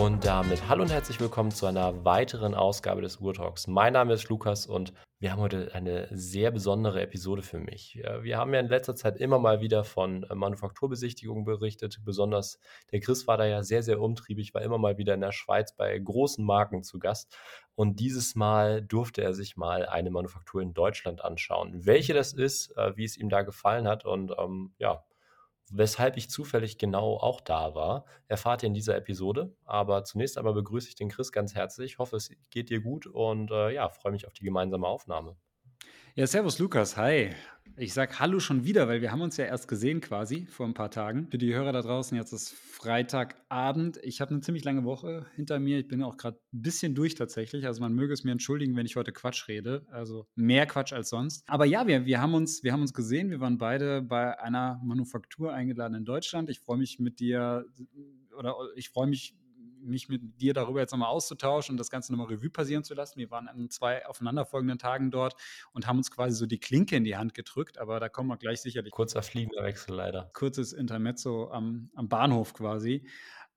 Und damit hallo und herzlich willkommen zu einer weiteren Ausgabe des Urtalks. Mein Name ist Lukas und wir haben heute eine sehr besondere Episode für mich. Wir haben ja in letzter Zeit immer mal wieder von äh, Manufakturbesichtigungen berichtet. Besonders der Chris war da ja sehr, sehr umtriebig, war immer mal wieder in der Schweiz bei großen Marken zu Gast. Und dieses Mal durfte er sich mal eine Manufaktur in Deutschland anschauen. Welche das ist, äh, wie es ihm da gefallen hat und ähm, ja, Weshalb ich zufällig genau auch da war, erfahrt ihr in dieser Episode. Aber zunächst einmal begrüße ich den Chris ganz herzlich. Ich hoffe, es geht dir gut und äh, ja, freue mich auf die gemeinsame Aufnahme. Ja, servus Lukas, hi. Ich sag Hallo schon wieder, weil wir haben uns ja erst gesehen quasi vor ein paar Tagen. Für die Hörer da draußen, jetzt ist Freitagabend. Ich habe eine ziemlich lange Woche hinter mir. Ich bin auch gerade ein bisschen durch tatsächlich. Also man möge es mir entschuldigen, wenn ich heute Quatsch rede. Also mehr Quatsch als sonst. Aber ja, wir, wir, haben, uns, wir haben uns gesehen. Wir waren beide bei einer Manufaktur eingeladen in Deutschland. Ich freue mich mit dir oder ich freue mich mich mit dir darüber jetzt nochmal auszutauschen und das Ganze nochmal Revue passieren zu lassen. Wir waren an zwei aufeinanderfolgenden Tagen dort und haben uns quasi so die Klinke in die Hand gedrückt, aber da kommen wir gleich sicherlich. Kurzer Fliegenwechsel leider. Kurzes Intermezzo am, am Bahnhof quasi.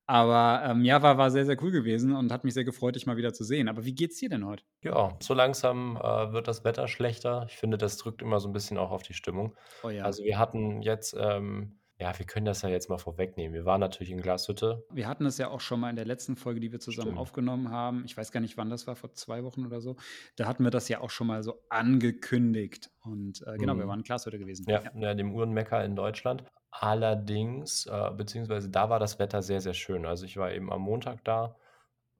Aber ähm, ja, war, war sehr, sehr cool gewesen und hat mich sehr gefreut, dich mal wieder zu sehen. Aber wie geht's dir denn heute? Ja, so langsam äh, wird das Wetter schlechter. Ich finde, das drückt immer so ein bisschen auch auf die Stimmung. Oh ja. Also wir hatten jetzt ähm, ja, wir können das ja jetzt mal vorwegnehmen. Wir waren natürlich in Glashütte. Wir hatten es ja auch schon mal in der letzten Folge, die wir zusammen Stimmt. aufgenommen haben. Ich weiß gar nicht, wann das war, vor zwei Wochen oder so. Da hatten wir das ja auch schon mal so angekündigt. Und äh, genau, mhm. wir waren in Glashütte gewesen. Ja, ja. ja dem Uhrenmecker in Deutschland. Allerdings, äh, beziehungsweise da war das Wetter sehr, sehr schön. Also ich war eben am Montag da,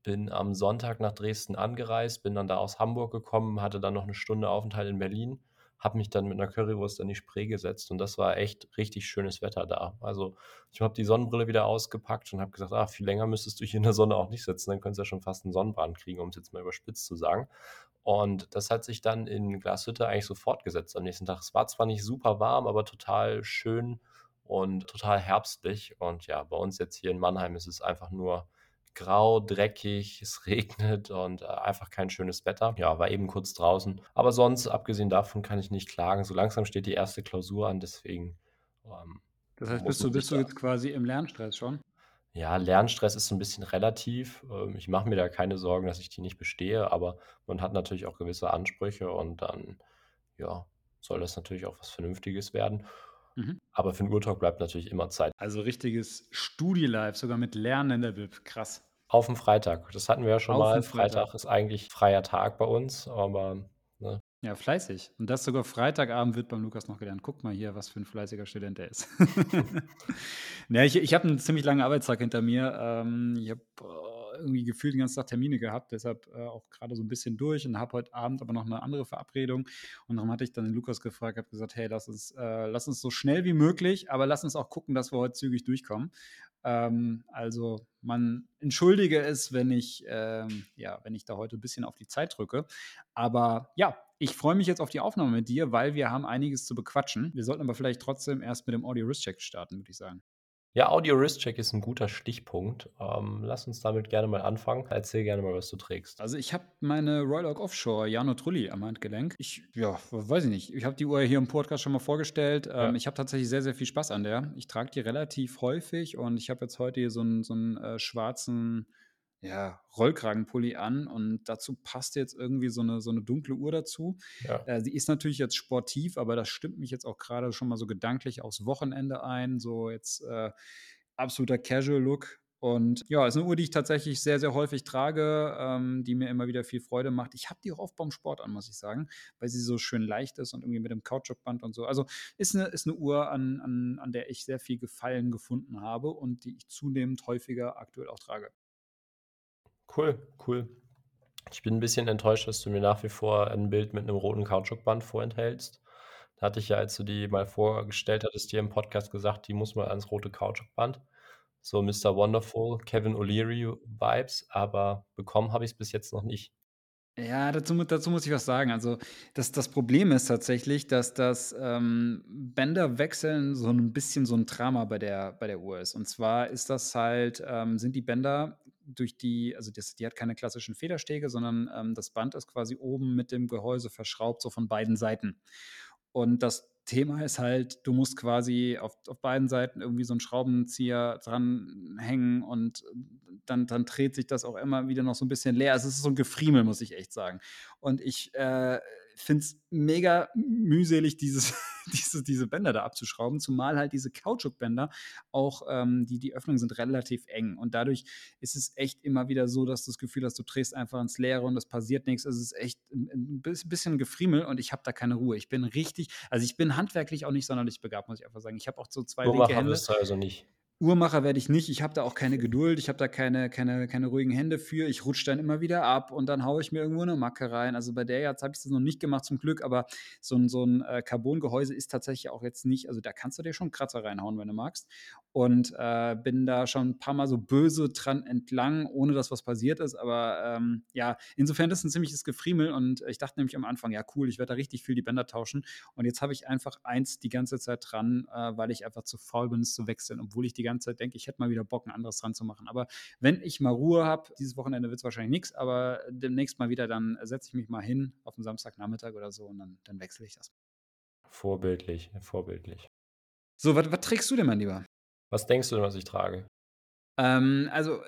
bin am Sonntag nach Dresden angereist, bin dann da aus Hamburg gekommen, hatte dann noch eine Stunde Aufenthalt in Berlin habe mich dann mit einer Currywurst in die Spree gesetzt und das war echt richtig schönes Wetter da. Also ich habe die Sonnenbrille wieder ausgepackt und habe gesagt, ah, viel länger müsstest du hier in der Sonne auch nicht sitzen, dann könntest du ja schon fast einen Sonnenbrand kriegen, um es jetzt mal überspitzt zu sagen. Und das hat sich dann in Glashütte eigentlich so fortgesetzt am nächsten Tag. Es war zwar nicht super warm, aber total schön und total herbstlich. Und ja, bei uns jetzt hier in Mannheim ist es einfach nur grau, dreckig, es regnet und äh, einfach kein schönes Wetter. Ja, war eben kurz draußen. Aber sonst, abgesehen davon, kann ich nicht klagen. So langsam steht die erste Klausur an, deswegen. Ähm, das heißt, bist du, bist du jetzt quasi im Lernstress schon? Ja, Lernstress ist so ein bisschen relativ. Ähm, ich mache mir da keine Sorgen, dass ich die nicht bestehe, aber man hat natürlich auch gewisse Ansprüche und dann, ja, soll das natürlich auch was Vernünftiges werden. Mhm. Aber für den Urtalk bleibt natürlich immer Zeit. Also richtiges Studi-Live, sogar mit Lernen in der Bib. Krass. Auf dem Freitag. Das hatten wir ja schon Auf mal. Freitag. Freitag ist eigentlich freier Tag bei uns, aber ne. Ja, fleißig. Und das sogar Freitagabend wird beim Lukas noch gelernt. Guck mal hier, was für ein fleißiger Student er ist. ja, ich ich habe einen ziemlich langen Arbeitstag hinter mir. Ähm, ich habe irgendwie gefühlt den ganzen Tag Termine gehabt, deshalb äh, auch gerade so ein bisschen durch und habe heute Abend aber noch eine andere Verabredung. Und darum hatte ich dann den Lukas gefragt, habe gesagt, hey, lass uns, äh, lass uns so schnell wie möglich, aber lass uns auch gucken, dass wir heute zügig durchkommen. Ähm, also man entschuldige es, wenn ich, ähm, ja, wenn ich da heute ein bisschen auf die Zeit drücke. Aber ja, ich freue mich jetzt auf die Aufnahme mit dir, weil wir haben einiges zu bequatschen. Wir sollten aber vielleicht trotzdem erst mit dem Audio Risk Check starten, würde ich sagen. Ja, Audio Wrist Check ist ein guter Stichpunkt. Ähm, lass uns damit gerne mal anfangen. Erzähl gerne mal, was du trägst. Also ich habe meine Royal Oak Offshore Jano Trulli am Handgelenk. Ich, ja, weiß ich nicht. Ich habe die Uhr hier im Podcast schon mal vorgestellt. Ähm, ja. Ich habe tatsächlich sehr, sehr viel Spaß an der. Ich trage die relativ häufig und ich habe jetzt heute hier so einen, so einen äh, schwarzen ja, Rollkragenpulli an und dazu passt jetzt irgendwie so eine, so eine dunkle Uhr dazu. Ja. Äh, sie ist natürlich jetzt sportiv, aber das stimmt mich jetzt auch gerade schon mal so gedanklich aufs Wochenende ein. So jetzt äh, absoluter Casual-Look. Und ja, ist eine Uhr, die ich tatsächlich sehr, sehr häufig trage, ähm, die mir immer wieder viel Freude macht. Ich habe die auch oft beim Sport an, muss ich sagen, weil sie so schön leicht ist und irgendwie mit dem Kautschukband und so. Also ist eine, ist eine Uhr, an, an, an der ich sehr viel Gefallen gefunden habe und die ich zunehmend häufiger aktuell auch trage. Cool, cool. Ich bin ein bisschen enttäuscht, dass du mir nach wie vor ein Bild mit einem roten Kautschukband vorenthältst. Da hatte ich ja, als du die mal vorgestellt hattest, dir im Podcast gesagt, die muss mal ans rote Kautschukband. So Mr. Wonderful, Kevin O'Leary Vibes, aber bekommen habe ich es bis jetzt noch nicht. Ja, dazu, dazu muss ich was sagen. Also, das, das Problem ist tatsächlich, dass das ähm, Bänderwechseln so ein bisschen so ein Drama bei der, bei der Uhr ist. Und zwar ist das halt, ähm, sind die Bänder durch die, also das, die hat keine klassischen Federstege, sondern ähm, das Band ist quasi oben mit dem Gehäuse verschraubt, so von beiden Seiten. Und das Thema ist halt, du musst quasi auf, auf beiden Seiten irgendwie so einen Schraubenzieher dranhängen und dann, dann dreht sich das auch immer wieder noch so ein bisschen leer. Also, es ist so ein Gefriemel, muss ich echt sagen. Und ich äh, finde es mega mühselig, dieses, diese, diese Bänder da abzuschrauben, zumal halt diese Kautschukbänder auch, ähm, die, die Öffnungen sind relativ eng. Und dadurch ist es echt immer wieder so, dass du das Gefühl hast, du drehst einfach ins Leere und es passiert nichts. Es ist echt ein bisschen Gefriemel und ich habe da keine Ruhe. Ich bin richtig, also ich bin handwerklich auch nicht sonderlich begabt, muss ich einfach sagen. Ich habe auch so zwei linke Hände. also nicht. Uhrmacher werde ich nicht. Ich habe da auch keine Geduld. Ich habe da keine, keine, keine ruhigen Hände für. Ich rutsche dann immer wieder ab und dann haue ich mir irgendwo eine Macke rein. Also bei der jetzt habe ich das noch nicht gemacht zum Glück, aber so ein, so ein äh, Carbongehäuse ist tatsächlich auch jetzt nicht, also da kannst du dir schon Kratzer reinhauen, wenn du magst. Und äh, bin da schon ein paar Mal so böse dran entlang, ohne dass was passiert ist. Aber ähm, ja, insofern ist ein ziemliches Gefriemel und ich dachte nämlich am Anfang, ja cool, ich werde da richtig viel die Bänder tauschen. Und jetzt habe ich einfach eins die ganze Zeit dran, äh, weil ich einfach zu faul bin, es zu wechseln, obwohl ich die ganze ganze Zeit denke, ich hätte mal wieder Bock, ein anderes dran zu machen. Aber wenn ich mal Ruhe habe, dieses Wochenende wird es wahrscheinlich nichts, aber demnächst mal wieder, dann setze ich mich mal hin auf einen Samstagnachmittag oder so und dann, dann wechsle ich das. Vorbildlich, vorbildlich. So, was, trägst du denn, mein Lieber? Was denkst du denn, was ich trage? Ähm, also,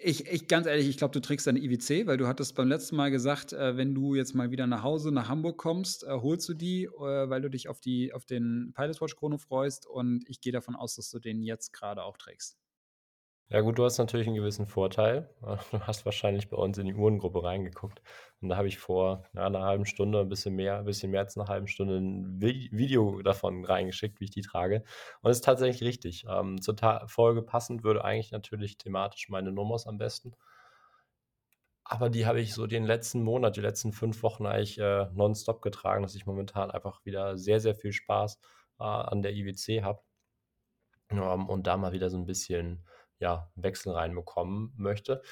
ich, ich, ganz ehrlich, ich glaube, du trägst deine IWC, weil du hattest beim letzten Mal gesagt, äh, wenn du jetzt mal wieder nach Hause nach Hamburg kommst, äh, holst du die, äh, weil du dich auf, die, auf den Pilot Watch Chrono freust und ich gehe davon aus, dass du den jetzt gerade auch trägst. Ja gut, du hast natürlich einen gewissen Vorteil. Du hast wahrscheinlich bei uns in die Uhrengruppe reingeguckt. Und da habe ich vor einer halben Stunde, ein bisschen mehr, ein bisschen mehr als einer halben Stunde ein Video davon reingeschickt, wie ich die trage. Und es ist tatsächlich richtig. Ähm, zur Ta Folge passend würde eigentlich natürlich thematisch meine Nummers am besten. Aber die habe ich so den letzten Monat, die letzten fünf Wochen eigentlich äh, nonstop getragen, dass ich momentan einfach wieder sehr, sehr viel Spaß äh, an der IWC habe. Ähm, und da mal wieder so ein bisschen ja, Wechsel reinbekommen möchte.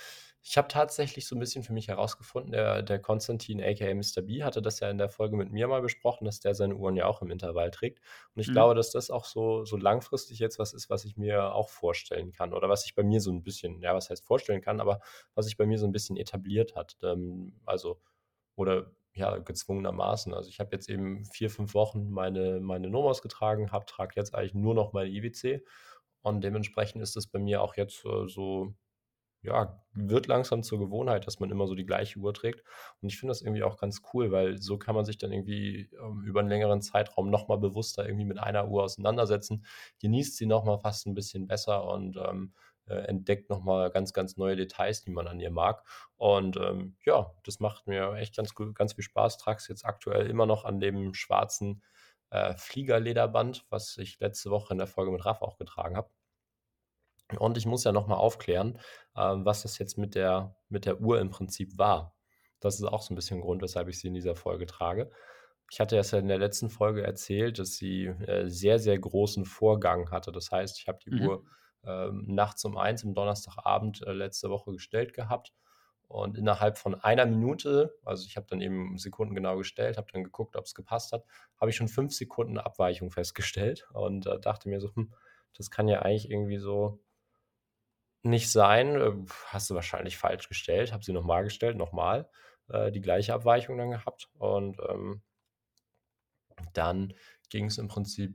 Ich habe tatsächlich so ein bisschen für mich herausgefunden, der, der Konstantin, aka Mr. B, hatte das ja in der Folge mit mir mal besprochen, dass der seine Uhren ja auch im Intervall trägt. Und ich mhm. glaube, dass das auch so, so langfristig jetzt was ist, was ich mir auch vorstellen kann. Oder was sich bei mir so ein bisschen, ja, was heißt vorstellen kann, aber was sich bei mir so ein bisschen etabliert hat. Ähm, also, oder ja, gezwungenermaßen. Also ich habe jetzt eben vier, fünf Wochen meine, meine Nomos getragen, habe, trage jetzt eigentlich nur noch meine IWC und dementsprechend ist es bei mir auch jetzt äh, so, ja, wird langsam zur Gewohnheit, dass man immer so die gleiche Uhr trägt. Und ich finde das irgendwie auch ganz cool, weil so kann man sich dann irgendwie ähm, über einen längeren Zeitraum nochmal bewusster irgendwie mit einer Uhr auseinandersetzen, genießt sie nochmal fast ein bisschen besser und ähm, äh, entdeckt nochmal ganz, ganz neue Details, die man an ihr mag. Und ähm, ja, das macht mir echt ganz, ganz viel Spaß. Trage es jetzt aktuell immer noch an dem schwarzen äh, Fliegerlederband, was ich letzte Woche in der Folge mit Raff auch getragen habe. Und ich muss ja nochmal aufklären, äh, was das jetzt mit der, mit der Uhr im Prinzip war. Das ist auch so ein bisschen Grund, weshalb ich sie in dieser Folge trage. Ich hatte es ja in der letzten Folge erzählt, dass sie äh, sehr, sehr großen Vorgang hatte. Das heißt, ich habe die mhm. Uhr äh, nachts um eins am Donnerstagabend äh, letzte Woche gestellt gehabt und innerhalb von einer Minute, also ich habe dann eben Sekunden genau gestellt, habe dann geguckt, ob es gepasst hat, habe ich schon fünf Sekunden Abweichung festgestellt und äh, dachte mir so, hm, das kann ja eigentlich irgendwie so nicht sein. Äh, hast du wahrscheinlich falsch gestellt, habe sie nochmal gestellt, nochmal äh, die gleiche Abweichung dann gehabt und ähm, dann ging es im Prinzip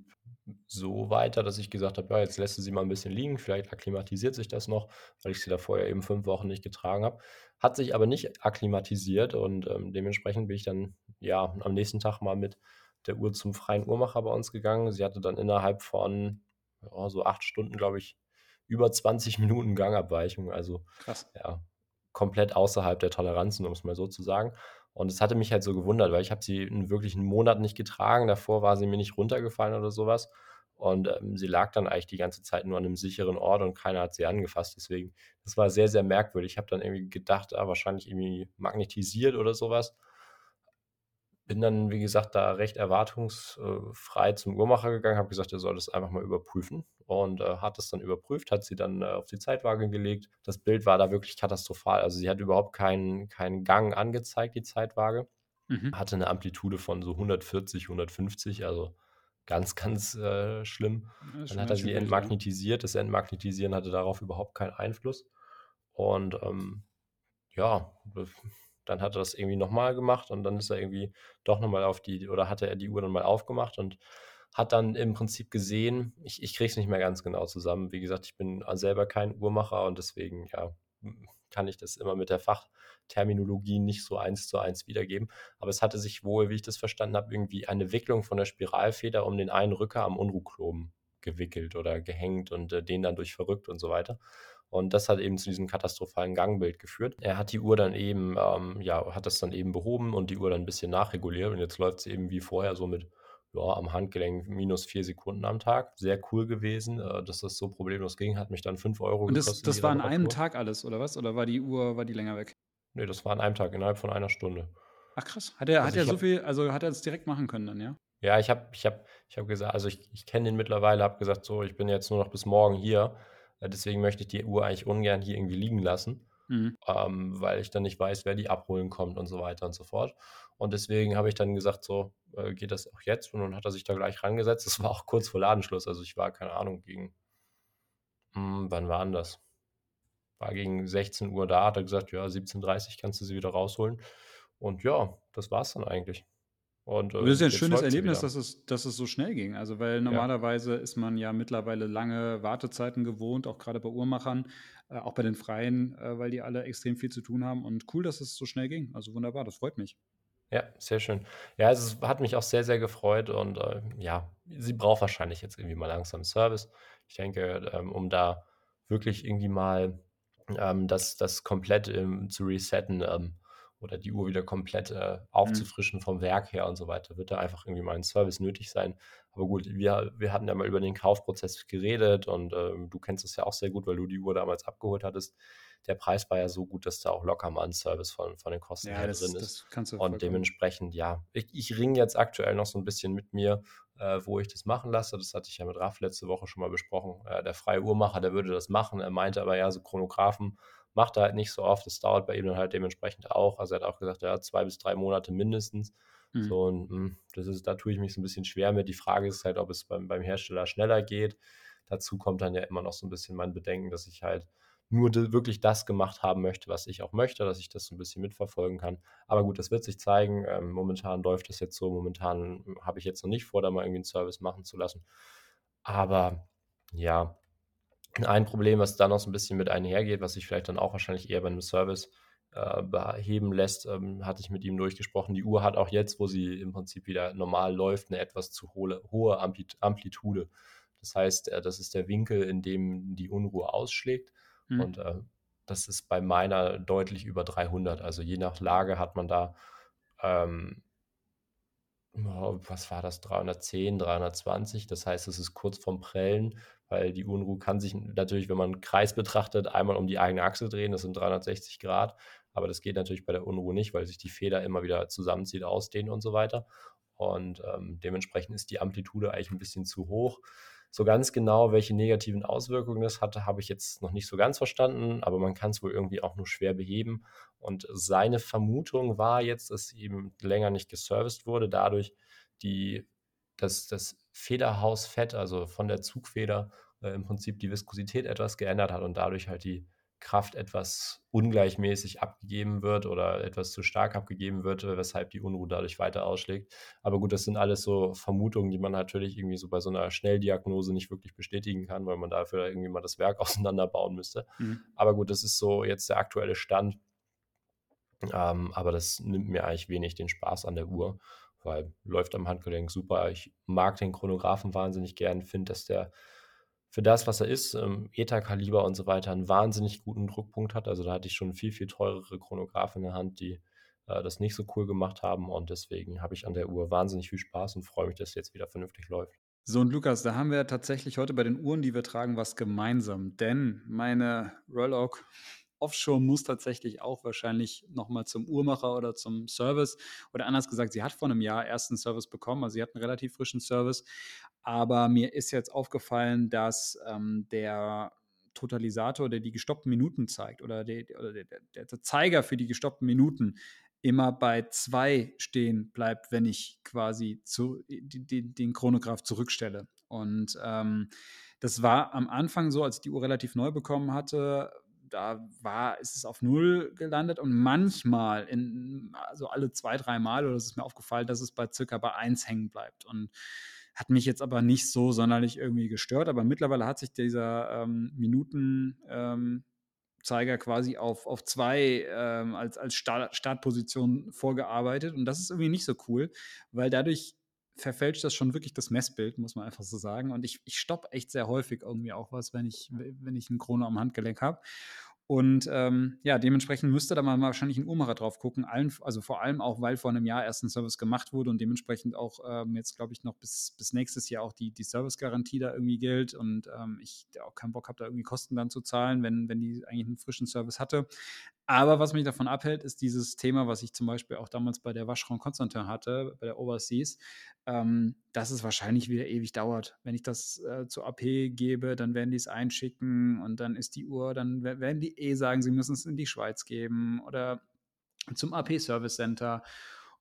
so weiter, dass ich gesagt habe, ja, jetzt lässt du sie mal ein bisschen liegen, vielleicht akklimatisiert sich das noch, weil ich sie da vorher eben fünf Wochen nicht getragen habe. Hat sich aber nicht akklimatisiert und ähm, dementsprechend bin ich dann ja am nächsten Tag mal mit der Uhr zum freien Uhrmacher bei uns gegangen. Sie hatte dann innerhalb von ja, so acht Stunden, glaube ich, über 20 Minuten Gangabweichung. Also Krass. ja, komplett außerhalb der Toleranzen, um es mal so zu sagen. Und es hatte mich halt so gewundert, weil ich habe sie wirklich einen Monat nicht getragen. Davor war sie mir nicht runtergefallen oder sowas. Und ähm, sie lag dann eigentlich die ganze Zeit nur an einem sicheren Ort und keiner hat sie angefasst. Deswegen, das war sehr, sehr merkwürdig. Ich habe dann irgendwie gedacht, ah, wahrscheinlich irgendwie magnetisiert oder sowas. Bin dann, wie gesagt, da recht erwartungsfrei zum Uhrmacher gegangen, habe gesagt, er soll das einfach mal überprüfen und äh, hat es dann überprüft, hat sie dann äh, auf die Zeitwaage gelegt. Das Bild war da wirklich katastrophal. Also sie hat überhaupt keinen, keinen Gang angezeigt, die Zeitwaage. Mhm. Hatte eine Amplitude von so 140, 150, also ganz, ganz äh, schlimm. Dann hat er sie entmagnetisiert. Das Entmagnetisieren hatte darauf überhaupt keinen Einfluss. Und ähm, ja, dann hat er das irgendwie nochmal gemacht und dann ist er irgendwie doch nochmal auf die, oder hatte er die Uhr dann mal aufgemacht und hat dann im Prinzip gesehen, ich, ich kriege es nicht mehr ganz genau zusammen. Wie gesagt, ich bin selber kein Uhrmacher und deswegen, ja, kann ich das immer mit der Fachterminologie nicht so eins zu eins wiedergeben. Aber es hatte sich wohl, wie ich das verstanden habe, irgendwie eine Wicklung von der Spiralfeder um den einen Rücker am Unruhknoben gewickelt oder gehängt und äh, den dann durch verrückt und so weiter. Und das hat eben zu diesem katastrophalen Gangbild geführt. Er hat die Uhr dann eben, ähm, ja, hat das dann eben behoben und die Uhr dann ein bisschen nachreguliert. Und jetzt läuft es eben wie vorher so mit ja, am Handgelenk minus vier Sekunden am Tag. Sehr cool gewesen, äh, dass das so problemlos ging. Hat mich dann fünf Euro Und das, gekostet. das war an einem Tag alles, oder was? Oder war die Uhr, war die länger weg? Nee, das war an einem Tag, innerhalb von einer Stunde. Ach krass. Hat er, also hat er so viel, also hat er das direkt machen können dann, ja? Ja, ich habe ich hab, ich hab gesagt, also ich, ich kenne den mittlerweile, habe gesagt, so, ich bin jetzt nur noch bis morgen hier. Äh, deswegen möchte ich die Uhr eigentlich ungern hier irgendwie liegen lassen, mhm. ähm, weil ich dann nicht weiß, wer die abholen kommt und so weiter und so fort. Und deswegen habe ich dann gesagt, so äh, geht das auch jetzt. Und dann hat er sich da gleich rangesetzt. Das war auch kurz vor Ladenschluss. Also ich war, keine Ahnung, gegen, hm, wann war das? War gegen 16 Uhr da, hat er gesagt, ja, 17.30 Uhr kannst du sie wieder rausholen. Und ja, das war es dann eigentlich. Und, äh, das ist ja ein schönes Erlebnis, dass es, dass es so schnell ging. Also, weil normalerweise ja. ist man ja mittlerweile lange Wartezeiten gewohnt, auch gerade bei Uhrmachern, äh, auch bei den Freien, äh, weil die alle extrem viel zu tun haben. Und cool, dass es so schnell ging. Also wunderbar, das freut mich. Ja, sehr schön. Ja, also es hat mich auch sehr, sehr gefreut und äh, ja, sie braucht wahrscheinlich jetzt irgendwie mal langsam Service. Ich denke, ähm, um da wirklich irgendwie mal ähm, das, das komplett ähm, zu resetten, ähm, oder die Uhr wieder komplett äh, aufzufrischen mhm. vom Werk her und so weiter, wird da einfach irgendwie mal ein Service nötig sein. Aber gut, wir, wir hatten ja mal über den Kaufprozess geredet und äh, du kennst es ja auch sehr gut, weil du die Uhr damals abgeholt hattest. Der Preis war ja so gut, dass da auch locker mal ein Service von, von den Kosten ja, her das, drin ist. und dementsprechend, ja, ich, ich ringe jetzt aktuell noch so ein bisschen mit mir, äh, wo ich das machen lasse. Das hatte ich ja mit Raff letzte Woche schon mal besprochen. Äh, der freie Uhrmacher, der würde das machen. Er meinte aber ja, so Chronographen macht er halt nicht so oft. Das dauert bei ihm dann halt dementsprechend auch. Also er hat auch gesagt, ja, zwei bis drei Monate mindestens. Mhm. So, und hm, das ist, da tue ich mich so ein bisschen schwer mit. Die Frage ist halt, ob es beim, beim Hersteller schneller geht. Dazu kommt dann ja immer noch so ein bisschen mein Bedenken, dass ich halt nur wirklich das gemacht haben möchte, was ich auch möchte, dass ich das so ein bisschen mitverfolgen kann. Aber gut, das wird sich zeigen. Ähm, momentan läuft das jetzt so. Momentan habe ich jetzt noch nicht vor, da mal irgendwie einen Service machen zu lassen. Aber ja, ein Problem, was da noch so ein bisschen mit einhergeht, was sich vielleicht dann auch wahrscheinlich eher bei einem Service äh, beheben lässt, ähm, hatte ich mit ihm durchgesprochen. Die Uhr hat auch jetzt, wo sie im Prinzip wieder normal läuft, eine etwas zu hohe, hohe Amplitude. Das heißt, äh, das ist der Winkel, in dem die Unruhe ausschlägt. Mhm. Und äh, das ist bei meiner deutlich über 300. Also je nach Lage hat man da ähm, was war das, 310, 320. Das heißt, es ist kurz vorm Prellen, weil die Unruhe kann sich natürlich, wenn man einen Kreis betrachtet, einmal um die eigene Achse drehen. Das sind 360 Grad. Aber das geht natürlich bei der Unruhe nicht, weil sich die Feder immer wieder zusammenzieht, ausdehnt und so weiter. Und ähm, dementsprechend ist die Amplitude eigentlich ein bisschen zu hoch. So ganz genau, welche negativen Auswirkungen das hatte, habe ich jetzt noch nicht so ganz verstanden, aber man kann es wohl irgendwie auch nur schwer beheben. Und seine Vermutung war jetzt, dass eben länger nicht geserviced wurde, dadurch die, dass das Federhausfett, also von der Zugfeder, äh, im Prinzip die Viskosität etwas geändert hat und dadurch halt die Kraft etwas ungleichmäßig abgegeben wird oder etwas zu stark abgegeben wird, weshalb die Unruhe dadurch weiter ausschlägt. Aber gut, das sind alles so Vermutungen, die man natürlich irgendwie so bei so einer Schnelldiagnose nicht wirklich bestätigen kann, weil man dafür irgendwie mal das Werk auseinanderbauen müsste. Mhm. Aber gut, das ist so jetzt der aktuelle Stand. Ähm, aber das nimmt mir eigentlich wenig den Spaß an der Uhr, weil läuft am Handgelenk super. Ich mag den Chronographen wahnsinnig gern, finde, dass der für das, was er ist, ähm, ETA-Kaliber und so weiter, einen wahnsinnig guten Druckpunkt hat. Also da hatte ich schon viel, viel teurere Chronographen in der Hand, die äh, das nicht so cool gemacht haben. Und deswegen habe ich an der Uhr wahnsinnig viel Spaß und freue mich, dass es jetzt wieder vernünftig läuft. So, und Lukas, da haben wir tatsächlich heute bei den Uhren, die wir tragen, was gemeinsam. Denn meine Royal Offshore muss tatsächlich auch wahrscheinlich nochmal zum Uhrmacher oder zum Service. Oder anders gesagt, sie hat vor einem Jahr erst einen Service bekommen, also sie hat einen relativ frischen Service. Aber mir ist jetzt aufgefallen, dass ähm, der Totalisator, der die gestoppten Minuten zeigt, oder, der, oder der, der, Zeiger für die gestoppten Minuten, immer bei zwei stehen bleibt, wenn ich quasi zu, die, die, den Chronograph zurückstelle. Und ähm, das war am Anfang so, als ich die Uhr relativ neu bekommen hatte, da war, ist es auf Null gelandet und manchmal, in, also alle zwei, drei Mal, oder es ist mir aufgefallen, dass es bei circa bei 1 hängen bleibt. Und hat mich jetzt aber nicht so sonderlich irgendwie gestört. Aber mittlerweile hat sich dieser ähm, Minuten, ähm, Zeiger quasi auf, auf zwei ähm, als, als Start, Startposition vorgearbeitet. Und das ist irgendwie nicht so cool, weil dadurch verfälscht das schon wirklich das Messbild, muss man einfach so sagen. Und ich, ich stoppe echt sehr häufig irgendwie auch was, wenn ich, wenn ich einen Chrono am Handgelenk habe. Und ähm, ja, dementsprechend müsste da mal wahrscheinlich ein Uhrmacher drauf gucken. Allen, also vor allem auch, weil vor einem Jahr erst ein Service gemacht wurde und dementsprechend auch ähm, jetzt, glaube ich, noch bis, bis nächstes Jahr auch die, die Servicegarantie da irgendwie gilt. Und ähm, ich auch keinen Bock habe, da irgendwie Kosten dann zu zahlen, wenn, wenn die eigentlich einen frischen Service hatte. Aber was mich davon abhält, ist dieses Thema, was ich zum Beispiel auch damals bei der Waschraum Konstantin hatte, bei der Overseas, ähm, dass es wahrscheinlich wieder ewig dauert. Wenn ich das äh, zu AP gebe, dann werden die es einschicken und dann ist die Uhr, dann werden die eh sagen, sie müssen es in die Schweiz geben oder zum AP Service Center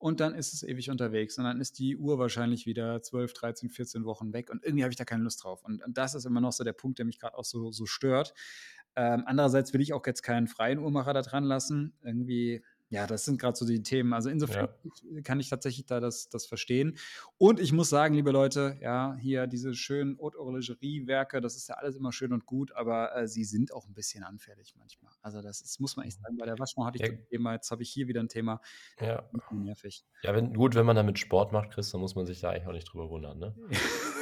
und dann ist es ewig unterwegs und dann ist die Uhr wahrscheinlich wieder 12, 13, 14 Wochen weg und irgendwie habe ich da keine Lust drauf. Und, und das ist immer noch so der Punkt, der mich gerade auch so, so stört. Ähm, andererseits will ich auch jetzt keinen freien Uhrmacher da dran lassen. Irgendwie, ja, das sind gerade so die Themen. Also insofern ja. kann ich tatsächlich da das, das verstehen. Und ich muss sagen, liebe Leute, ja, hier diese schönen Haute Horlogerie-Werke, das ist ja alles immer schön und gut, aber äh, sie sind auch ein bisschen anfällig manchmal. Also das ist, muss man echt sagen. Bei der Waschung hatte ich ja. das Thema, jetzt habe ich hier wieder ein Thema. Ja. Nervig. Ja, wenn, gut, wenn man damit Sport macht, Chris, dann muss man sich da eigentlich auch nicht drüber wundern, ne?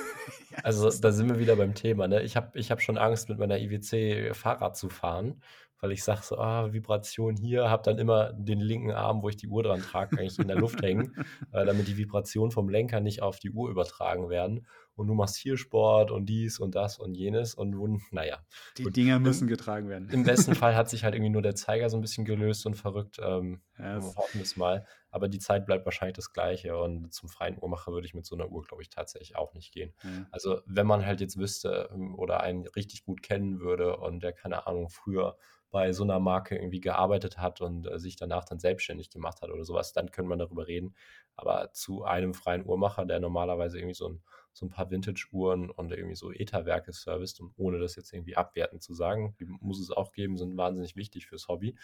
Also, da sind wir wieder beim Thema, ne? Ich habe ich habe schon Angst, mit meiner IWC Fahrrad zu fahren, weil ich sage so: „Ah, Vibration hier“, habe dann immer den linken Arm, wo ich die Uhr dran trage, eigentlich in der Luft hängen, äh, damit die Vibrationen vom Lenker nicht auf die Uhr übertragen werden. Und du machst hier Sport und dies und das und jenes und nun, naja. Die gut. Dinger müssen getragen werden. Im besten Fall hat sich halt irgendwie nur der Zeiger so ein bisschen gelöst und verrückt. Ähm, ja, hoffen wir es mal. Aber die Zeit bleibt wahrscheinlich das Gleiche. Und zum freien Uhrmacher würde ich mit so einer Uhr, glaube ich, tatsächlich auch nicht gehen. Ja. Also, wenn man halt jetzt wüsste ähm, oder einen richtig gut kennen würde und der, keine Ahnung, früher bei so einer Marke irgendwie gearbeitet hat und äh, sich danach dann selbstständig gemacht hat oder sowas, dann können wir darüber reden. Aber zu einem freien Uhrmacher, der normalerweise irgendwie so ein so ein paar Vintage-Uhren und irgendwie so ETA-Werke serviced, und ohne das jetzt irgendwie abwertend zu sagen, die muss es auch geben, sind wahnsinnig wichtig fürs Hobby,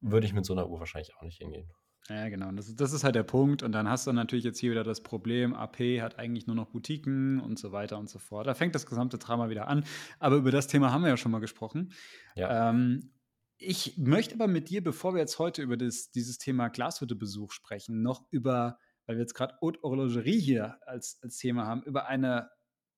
würde ich mit so einer Uhr wahrscheinlich auch nicht hingehen. Ja, genau. Das, das ist halt der Punkt. Und dann hast du natürlich jetzt hier wieder das Problem, AP hat eigentlich nur noch Boutiquen und so weiter und so fort. Da fängt das gesamte Drama wieder an. Aber über das Thema haben wir ja schon mal gesprochen. Ja. Ähm, ich möchte aber mit dir, bevor wir jetzt heute über das, dieses Thema Glashüttebesuch sprechen, noch über weil wir jetzt gerade Haute Horlogerie hier als, als Thema haben, über eine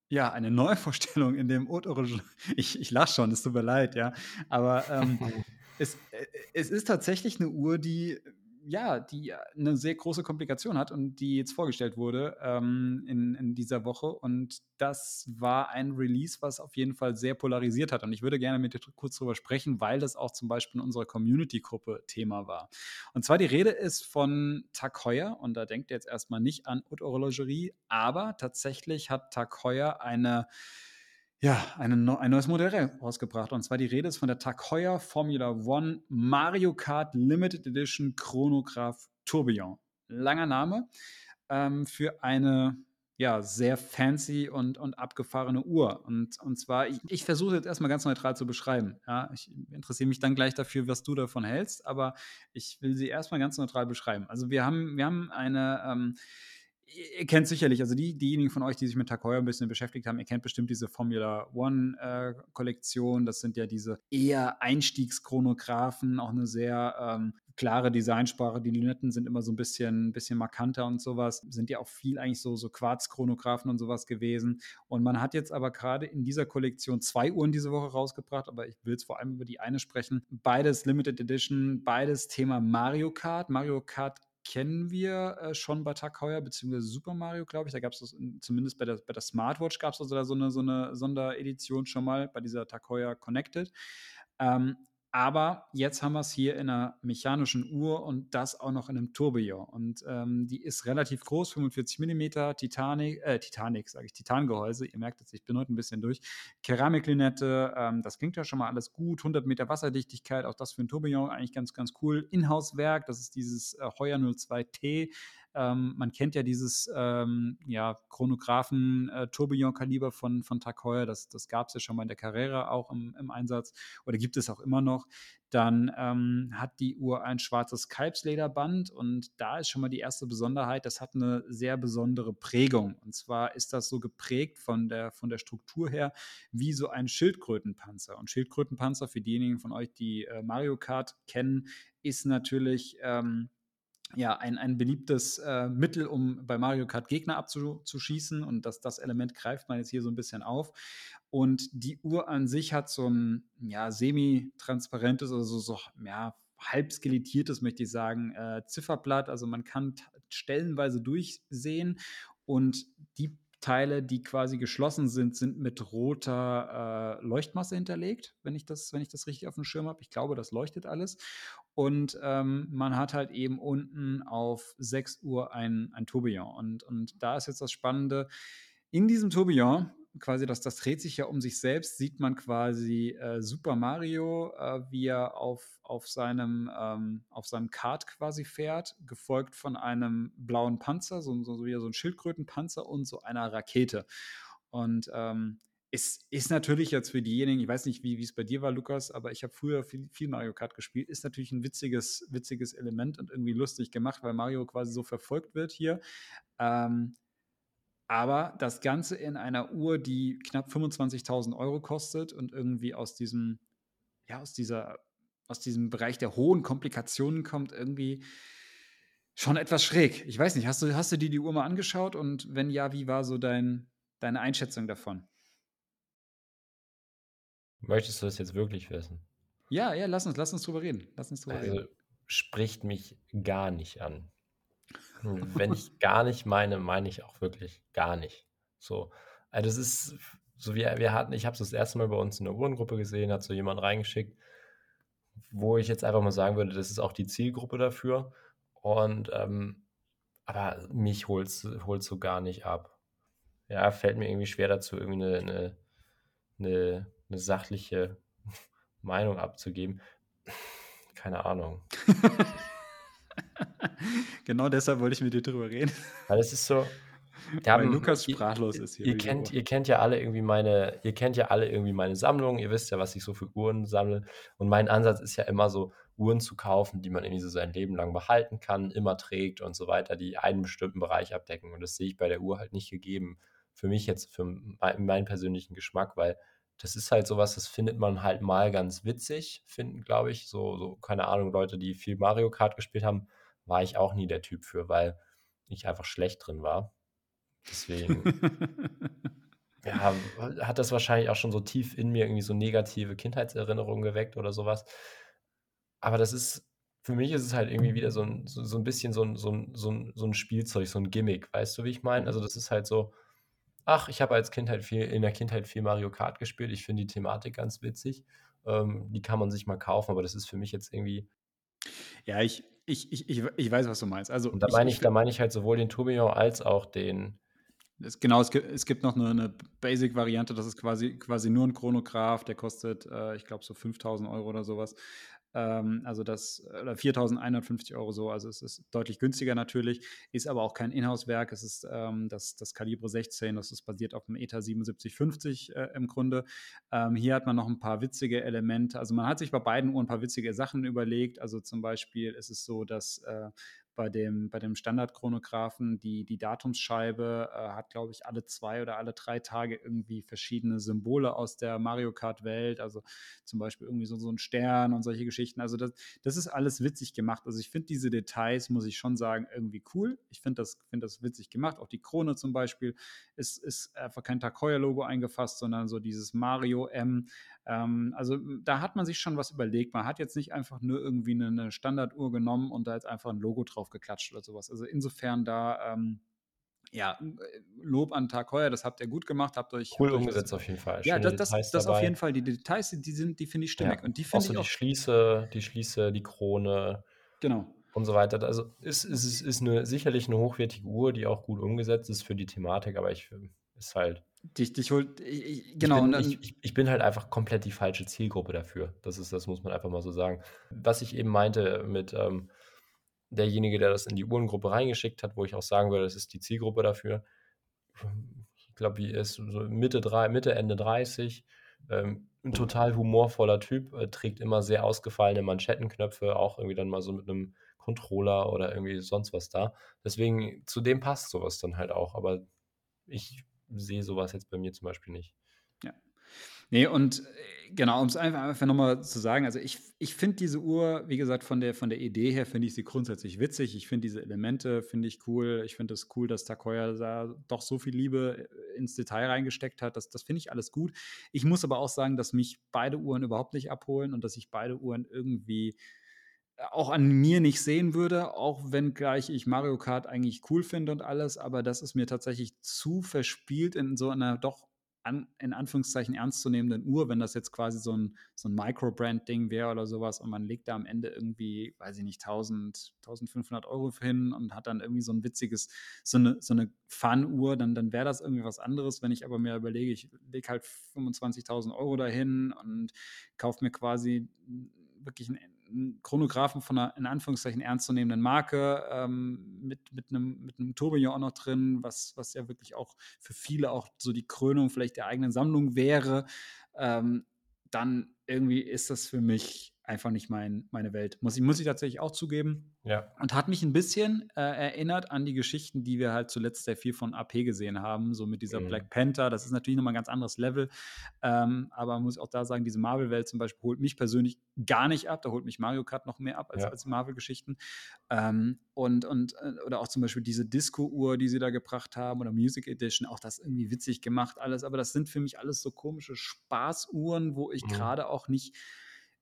ja, eine Neuvorstellung in dem Haute Horlogerie. Ich, ich lache schon, es tut mir leid, ja. Aber ähm, es, äh, es ist tatsächlich eine Uhr, die ja, die eine sehr große Komplikation hat und die jetzt vorgestellt wurde ähm, in, in dieser Woche. Und das war ein Release, was auf jeden Fall sehr polarisiert hat. Und ich würde gerne mit dir kurz drüber sprechen, weil das auch zum Beispiel in unserer Community-Gruppe Thema war. Und zwar die Rede ist von Tag Heuer. Und da denkt ihr jetzt erstmal nicht an Haute Horlogerie, aber tatsächlich hat Tag Heuer eine ja, eine, ein neues Modell rausgebracht. Und zwar die Rede ist von der Tag Formula One Mario Kart Limited Edition Chronograph Tourbillon. Langer Name ähm, für eine ja, sehr fancy und, und abgefahrene Uhr. Und, und zwar, ich, ich versuche jetzt erstmal ganz neutral zu beschreiben. Ja, ich interessiere mich dann gleich dafür, was du davon hältst, aber ich will sie erstmal ganz neutral beschreiben. Also wir haben, wir haben eine ähm, ihr kennt sicherlich, also die, diejenigen von euch, die sich mit Heuer ein bisschen beschäftigt haben, ihr kennt bestimmt diese Formula One-Kollektion. Äh, das sind ja diese eher Einstiegschronographen, auch eine sehr ähm, klare Designsprache. Die Lunetten sind immer so ein bisschen, bisschen markanter und sowas. Sind ja auch viel eigentlich so, so Quarzchronographen und sowas gewesen. Und man hat jetzt aber gerade in dieser Kollektion zwei Uhren diese Woche rausgebracht, aber ich will es vor allem über die eine sprechen. Beides Limited Edition, beides Thema Mario Kart. Mario Kart kennen wir äh, schon bei Tag beziehungsweise Super Mario, glaube ich. Da gab es zumindest bei der, bei der Smartwatch gab es also da so eine, so eine Sonderedition schon mal bei dieser Tag Connected. Ähm, aber jetzt haben wir es hier in einer mechanischen Uhr und das auch noch in einem Tourbillon. Und ähm, die ist relativ groß, 45 mm, Titanic, äh, Titanic sage ich, Titangehäuse. Ihr merkt jetzt, ich bin heute ein bisschen durch. Keramiklinette, ähm, das klingt ja schon mal alles gut. 100 Meter Wasserdichtigkeit, auch das für ein Tourbillon eigentlich ganz, ganz cool. Inhouse-Werk, das ist dieses äh, Heuer 02T Ähm, man kennt ja dieses ähm, ja, Chronographen-Tourbillon-Kaliber äh, von, von Tag Heuer. Das, das gab es ja schon mal in der Carrera auch im, im Einsatz oder gibt es auch immer noch. Dann ähm, hat die Uhr ein schwarzes Kalbslederband und da ist schon mal die erste Besonderheit, das hat eine sehr besondere Prägung. Und zwar ist das so geprägt von der, von der Struktur her wie so ein Schildkrötenpanzer. Und Schildkrötenpanzer, für diejenigen von euch, die äh, Mario Kart kennen, ist natürlich ähm, ja, ein, ein beliebtes äh, Mittel, um bei Mario Kart Gegner abzuschießen. Und das, das Element greift man jetzt hier so ein bisschen auf. Und die Uhr an sich hat so ein ja, semi-transparentes, also so, ja, halb skelettiertes, möchte ich sagen, äh, Zifferblatt. Also man kann stellenweise durchsehen und die Teile, die quasi geschlossen sind, sind mit roter äh, Leuchtmasse hinterlegt, wenn ich, das, wenn ich das richtig auf dem Schirm habe. Ich glaube, das leuchtet alles. Und ähm, man hat halt eben unten auf 6 Uhr ein, ein Tourbillon. Und, und da ist jetzt das Spannende. In diesem Tourbillon quasi, das, das dreht sich ja um sich selbst, sieht man quasi äh, Super Mario, äh, wie er auf, auf, seinem, ähm, auf seinem Kart quasi fährt, gefolgt von einem blauen Panzer, so, so, so wie so ein Schildkrötenpanzer und so einer Rakete. Und ähm, ist, ist natürlich jetzt für diejenigen, ich weiß nicht, wie es bei dir war, Lukas, aber ich habe früher viel, viel, Mario Kart gespielt, ist natürlich ein witziges, witziges Element und irgendwie lustig gemacht, weil Mario quasi so verfolgt wird hier. Ähm, aber das Ganze in einer Uhr, die knapp 25.000 Euro kostet und irgendwie aus diesem, ja, aus dieser, aus diesem Bereich der hohen Komplikationen kommt, irgendwie schon etwas schräg. Ich weiß nicht, hast du, hast du dir die Uhr mal angeschaut und wenn ja, wie war so dein, deine Einschätzung davon? Möchtest du das jetzt wirklich wissen? Ja, ja, lass uns, lass uns drüber reden. Lass uns drüber also, reden. Spricht mich gar nicht an. Wenn ich gar nicht meine, meine ich auch wirklich gar nicht. So, also das ist so wie wir hatten, ich habe es das erste Mal bei uns in der Uhrengruppe gesehen, hat so jemand reingeschickt, wo ich jetzt einfach mal sagen würde, das ist auch die Zielgruppe dafür. Und ähm, aber mich holt es so gar nicht ab. Ja, fällt mir irgendwie schwer dazu, irgendwie eine, eine, eine, eine sachliche Meinung abzugeben. Keine Ahnung. genau deshalb wollte ich mit dir drüber reden. Weil es ist so. Weil Lukas sprachlos ihr, ist hier. Ihr kennt, ihr kennt ja alle irgendwie meine, ihr kennt ja alle irgendwie meine Sammlung, ihr wisst ja, was ich so für Uhren sammle. Und mein Ansatz ist ja immer so, Uhren zu kaufen, die man irgendwie so sein Leben lang behalten kann, immer trägt und so weiter, die einen bestimmten Bereich abdecken. Und das sehe ich bei der Uhr halt nicht gegeben. Für mich jetzt, für mein, meinen persönlichen Geschmack, weil das ist halt sowas, das findet man halt mal ganz witzig, finden, glaube ich. So, so, keine Ahnung, Leute, die viel Mario Kart gespielt haben, war ich auch nie der Typ für, weil ich einfach schlecht drin war. Deswegen ja, hat das wahrscheinlich auch schon so tief in mir irgendwie so negative Kindheitserinnerungen geweckt oder sowas. Aber das ist, für mich ist es halt irgendwie wieder so ein, so, so ein bisschen so ein, so, ein, so, ein, so ein Spielzeug, so ein Gimmick, weißt du, wie ich meine? Also das ist halt so, ach, ich habe als Kindheit viel, in der Kindheit viel Mario Kart gespielt, ich finde die Thematik ganz witzig. Ähm, die kann man sich mal kaufen, aber das ist für mich jetzt irgendwie. Ja, ich, ich, ich, ich, ich weiß, was du meinst. Also, Und da meine ich, ich, da meine ich halt sowohl den Tourbillon als auch den. Es, genau, es gibt, es gibt noch eine, eine Basic-Variante, das ist quasi, quasi nur ein Chronograph, der kostet, äh, ich glaube, so 5000 Euro oder sowas. Ähm, also das, oder 4.150 Euro so, also es ist deutlich günstiger natürlich, ist aber auch kein Inhouse-Werk, es ist ähm, das, das Kalibre 16, das ist basiert auf dem ETA 7750 äh, im Grunde. Ähm, hier hat man noch ein paar witzige Elemente, also man hat sich bei beiden Uhren ein paar witzige Sachen überlegt, also zum Beispiel ist es so, dass äh, bei dem, bei dem Standardchronographen, die, die Datumsscheibe äh, hat, glaube ich, alle zwei oder alle drei Tage irgendwie verschiedene Symbole aus der Mario Kart-Welt, also zum Beispiel irgendwie so, so ein Stern und solche Geschichten. Also das, das ist alles witzig gemacht. Also ich finde diese Details, muss ich schon sagen, irgendwie cool. Ich finde das, find das witzig gemacht. Auch die Krone zum Beispiel ist, ist einfach kein Takoya-Logo eingefasst, sondern so dieses Mario M. Ähm, also da hat man sich schon was überlegt. Man hat jetzt nicht einfach nur irgendwie eine, eine Standarduhr genommen und da jetzt einfach ein Logo drauf geklatscht oder sowas. Also insofern da ähm, ja, Lob an Tag heuer, das habt ihr gut gemacht, habt euch cool umgesetzt auf jeden Fall. Ja, das, das, das auf jeden Fall. Die Details, die sind, die finde ich stimmig ja, und die finde ich auch die Schließe, die Schließe, die Krone, genau und so weiter. Also ist ist ist eine sicherlich eine hochwertige Uhr, die auch gut umgesetzt ist für die Thematik, aber ich ist halt Dich, dich holt, ich, genau. Ich bin, dann, ich, ich bin, halt einfach komplett die falsche Zielgruppe dafür. Das ist, das muss man einfach mal so sagen. Was ich eben meinte mit, ähm, derjenige, der das in die Uhrengruppe reingeschickt hat, wo ich auch sagen würde, das ist die Zielgruppe dafür. Ich glaube, die ist so Mitte, drei, Mitte Ende 30. Ähm, ein total humorvoller Typ, äh, trägt immer sehr ausgefallene Manschettenknöpfe, auch irgendwie dann mal so mit einem Controller oder irgendwie sonst was da. Deswegen, zu dem passt sowas dann halt auch. Aber ich sehe sowas jetzt bei mir zum Beispiel nicht. Nee, und äh, genau, um es einfach, einfach nochmal zu sagen, also ich, ich finde diese Uhr, wie gesagt, von der, von der Idee her finde ich sie grundsätzlich witzig. Ich finde diese Elemente, finde ich cool. Ich finde es das cool, dass Takoya da doch so viel Liebe äh, ins Detail reingesteckt hat. Das, das finde ich alles gut. Ich muss aber auch sagen, dass mich beide Uhren überhaupt nicht abholen und dass ich beide Uhren irgendwie auch an mir nicht sehen würde, auch wenn gleich ich Mario Kart eigentlich cool finde und alles, aber das ist mir tatsächlich zu verspielt in so einer doch an, in Anführungszeichen ernstzunehmenden Uhr, wenn das jetzt quasi so ein, so ein Microbrand-Ding wäre oder sowas und man legt da am Ende irgendwie, weiß ich nicht, 1000, 1500 Euro hin und hat dann irgendwie so ein witziges, so eine, so eine Fun-Uhr, dann, dann wäre das irgendwie was anderes. Wenn ich aber mir überlege, ich lege halt 25.000 Euro dahin und kaufe mir quasi wirklich ein Chronographen von einer in Anführungszeichen ernstzunehmenden Marke ähm, mit, mit einem, mit einem Tourbillon auch noch drin, was, was ja wirklich auch für viele auch so die Krönung vielleicht der eigenen Sammlung wäre, ähm, dann irgendwie ist das für mich einfach nicht mein, meine Welt. Muss ich, muss ich tatsächlich auch zugeben. Ja. Und hat mich ein bisschen äh, erinnert an die Geschichten, die wir halt zuletzt sehr viel von AP gesehen haben, so mit dieser mhm. Black Panther. Das ist natürlich nochmal ein ganz anderes Level. Ähm, aber man muss auch da sagen, diese Marvel-Welt zum Beispiel holt mich persönlich gar nicht ab. Da holt mich Mario Kart noch mehr ab als, ja. als Marvel-Geschichten. Ähm, und, und, äh, oder auch zum Beispiel diese Disco-Uhr, die sie da gebracht haben, oder Music Edition, auch das irgendwie witzig gemacht, alles. Aber das sind für mich alles so komische Spaßuhren, wo ich mhm. gerade auch nicht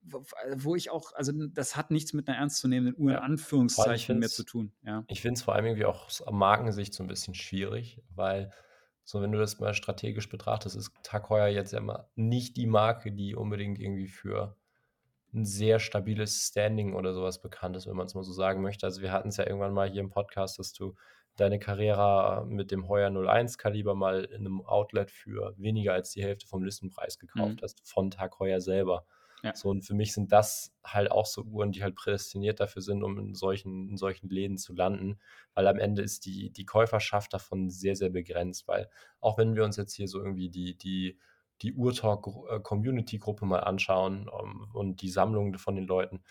wo ich auch, also das hat nichts mit einer ernstzunehmenden Uhr in Anführungszeichen mehr zu tun. Ja. Ich finde es vor allem irgendwie auch aus Markensicht so ein bisschen schwierig, weil so, wenn du das mal strategisch betrachtest, ist Tag Heuer jetzt ja mal nicht die Marke, die unbedingt irgendwie für ein sehr stabiles Standing oder sowas bekannt ist, wenn man es mal so sagen möchte. Also wir hatten es ja irgendwann mal hier im Podcast, dass du deine Carrera mit dem Heuer 01 Kaliber mal in einem Outlet für weniger als die Hälfte vom Listenpreis gekauft mhm. hast, von Tag Heuer selber. Ja. So, und für mich sind das halt auch so Uhren, die halt prädestiniert dafür sind, um in solchen, in solchen Läden zu landen, weil am Ende ist die, die Käuferschaft davon sehr, sehr begrenzt, weil auch wenn wir uns jetzt hier so irgendwie die, die, die Urtalk-Community-Gruppe mal anschauen um, ähm, und die Sammlung von den Leuten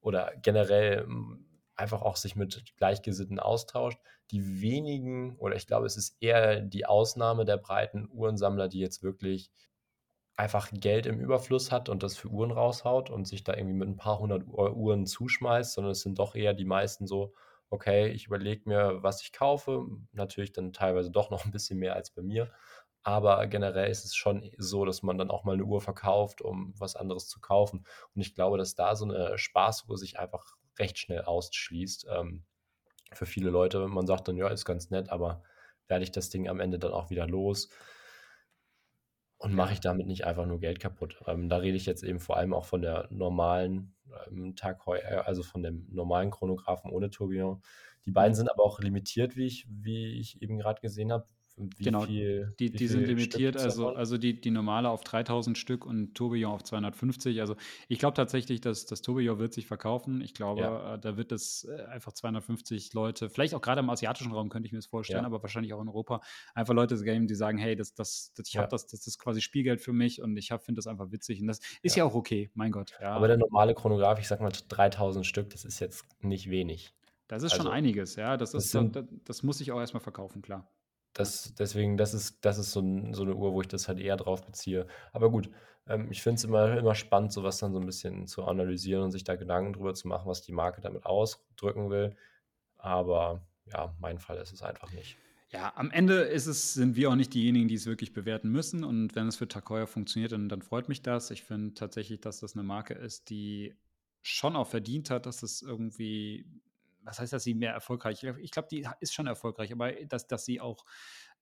oder generell ähm, einfach auch sich mit Gleichgesinnten austauscht. Die wenigen, oder ich glaube, es ist eher die Ausnahme der breiten Uhrensammler, die jetzt wirklich einfach Geld im Überfluss hat und das für Uhren raushaut und sich da irgendwie mit ein paar hundert Uhren zuschmeißt, sondern es sind doch eher die meisten so, okay, ich überlege mir, was ich kaufe. Natürlich dann teilweise doch noch ein bisschen mehr als bei mir. Aber generell ist es schon so, dass man dann auch mal eine Uhr verkauft, um was anderes zu kaufen. Und ich glaube, dass da so eine Spaßuhr sich einfach recht schnell ausschließt. Ähm, für viele Leute, man sagt dann, ja, ist ganz nett, aber werde ich das Ding am Ende dann auch wieder los? Und mache ich damit nicht einfach nur Geld kaputt? Ähm, da rede ich jetzt eben vor allem auch von der normalen ähm, Tag, äh, also von dem normalen Chronographen ohne Tourbillon. Die beiden mhm. sind aber auch limitiert, wie ich, wie ich eben gerade gesehen habe. Genau, viel, die, die sind limitiert, also, also die, die normale auf 3000 Stück und Tourbillon auf 250. Also ich glaube tatsächlich, dass das Tourbillon wird sich verkaufen. Ich glaube, ja. äh, da wird es äh, einfach 250 Leute, vielleicht auch gerade im asiatischen Raum könnte ich mir das vorstellen, ja. aber wahrscheinlich auch in Europa, einfach Leute geben, die sagen, hey, das, das, das ich ja. habe das, das ist quasi Spielgeld für mich und ich finde das einfach witzig und das ist ja, auch okay, mein Gott. Aber der normale Chronograph, ich sag mal 3000 Stück, das ist jetzt nicht wenig. Das ist also, schon einiges, ja. Das, ist, das, sind, das, das muss ich auch erstmal verkaufen, klar. Das, deswegen, das ist, das ist so, ein, so, eine Uhr, wo ich das halt eher drauf beziehe. Aber gut, ähm, ich finde es immer, immer spannend, sowas dann so ein bisschen zu analysieren und sich da Gedanken drüber zu machen, was die Marke damit ausdrücken will. Aber ja, mein Fall ist es einfach nicht. Ja, am Ende ist es, sind wir auch nicht diejenigen, die es wirklich bewerten müssen. Und wenn es für Takoya funktioniert, dann, dann freut mich das. Ich finde tatsächlich, dass das eine Marke ist, die schon auch verdient hat, dass es irgendwie was heißt, dass sie mehr erfolgreich? Ich glaube, die ist schon erfolgreich, aber dass, dass sie auch,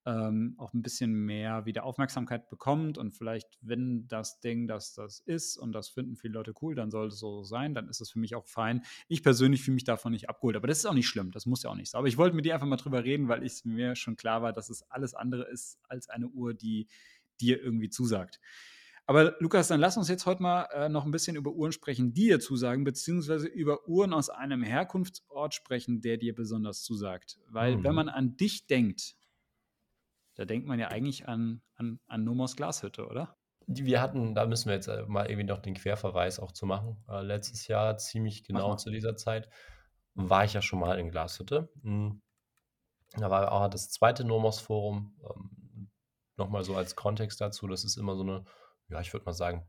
ähm, auch ein bisschen mehr wieder Aufmerksamkeit bekommt und vielleicht, wenn das Ding das das ist und das finden viele Leute cool, dann soll es so sein, dann ist es für mich auch fein. Ich persönlich fühle mich davon nicht abgeholt, aber das ist auch nicht schlimm, das muss ja auch nicht sein. Aber ich wollte mit dir einfach mal drüber reden, weil es mir schon klar war, dass es alles andere ist als eine Uhr, die dir irgendwie zusagt. Aber Lukas, dann lass uns jetzt heute mal äh, noch ein bisschen über Uhren sprechen, die dir zusagen, beziehungsweise über Uhren aus einem Herkunftsort sprechen, der dir besonders zusagt. Weil wenn Mhm. man an dich denkt, da denkt man ja eigentlich an, an, an Nomos Glashütte, oder? Wir hatten da müssen wir jetzt, äh, mal irgendwie noch den Querverweis auch zu machen. Äh, letztes Jahr, ziemlich genau zu dieser Zeit, war ich ja schon mal in Glashütte. Hm, da war auch das zweite Nomos Forum. Ähm, noch mal so als Kontext dazu, das ist immer so 'ne, ja, ich würde mal sagen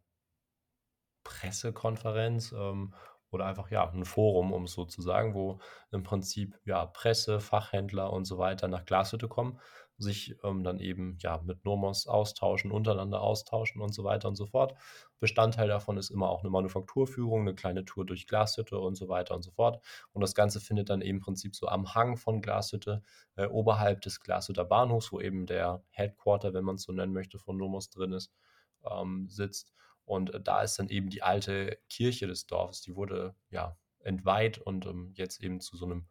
Pressekonferenz, ähm, oder einfach, ja, 'n Forum, um's so zu sagen, wo im Prinzip, ja, Presse, Fachhändler und so weiter nach Glashütte kommen, sich, ähm, dann eben, ja, mit Nomos austauschen, untereinander austauschen und so weiter und so fort. Bestandteil davon ist immer auch 'ne Manufakturführung, 'ne kleine Tour durch Glashütte und so weiter und so fort. Und das Ganze findet dann eben im Prinzip so am Hang von Glashütte, äh, oberhalb des Glashütter Bahnhofs, wo eben der Headquarter, wenn man's so nennen möchte, von Nomos drin ist, ähm, sitzt. Und, äh, da ist dann eben die alte Kirche des Dorfes. Die wurde, ja, entweiht und, ähm, jetzt eben zu so 'nem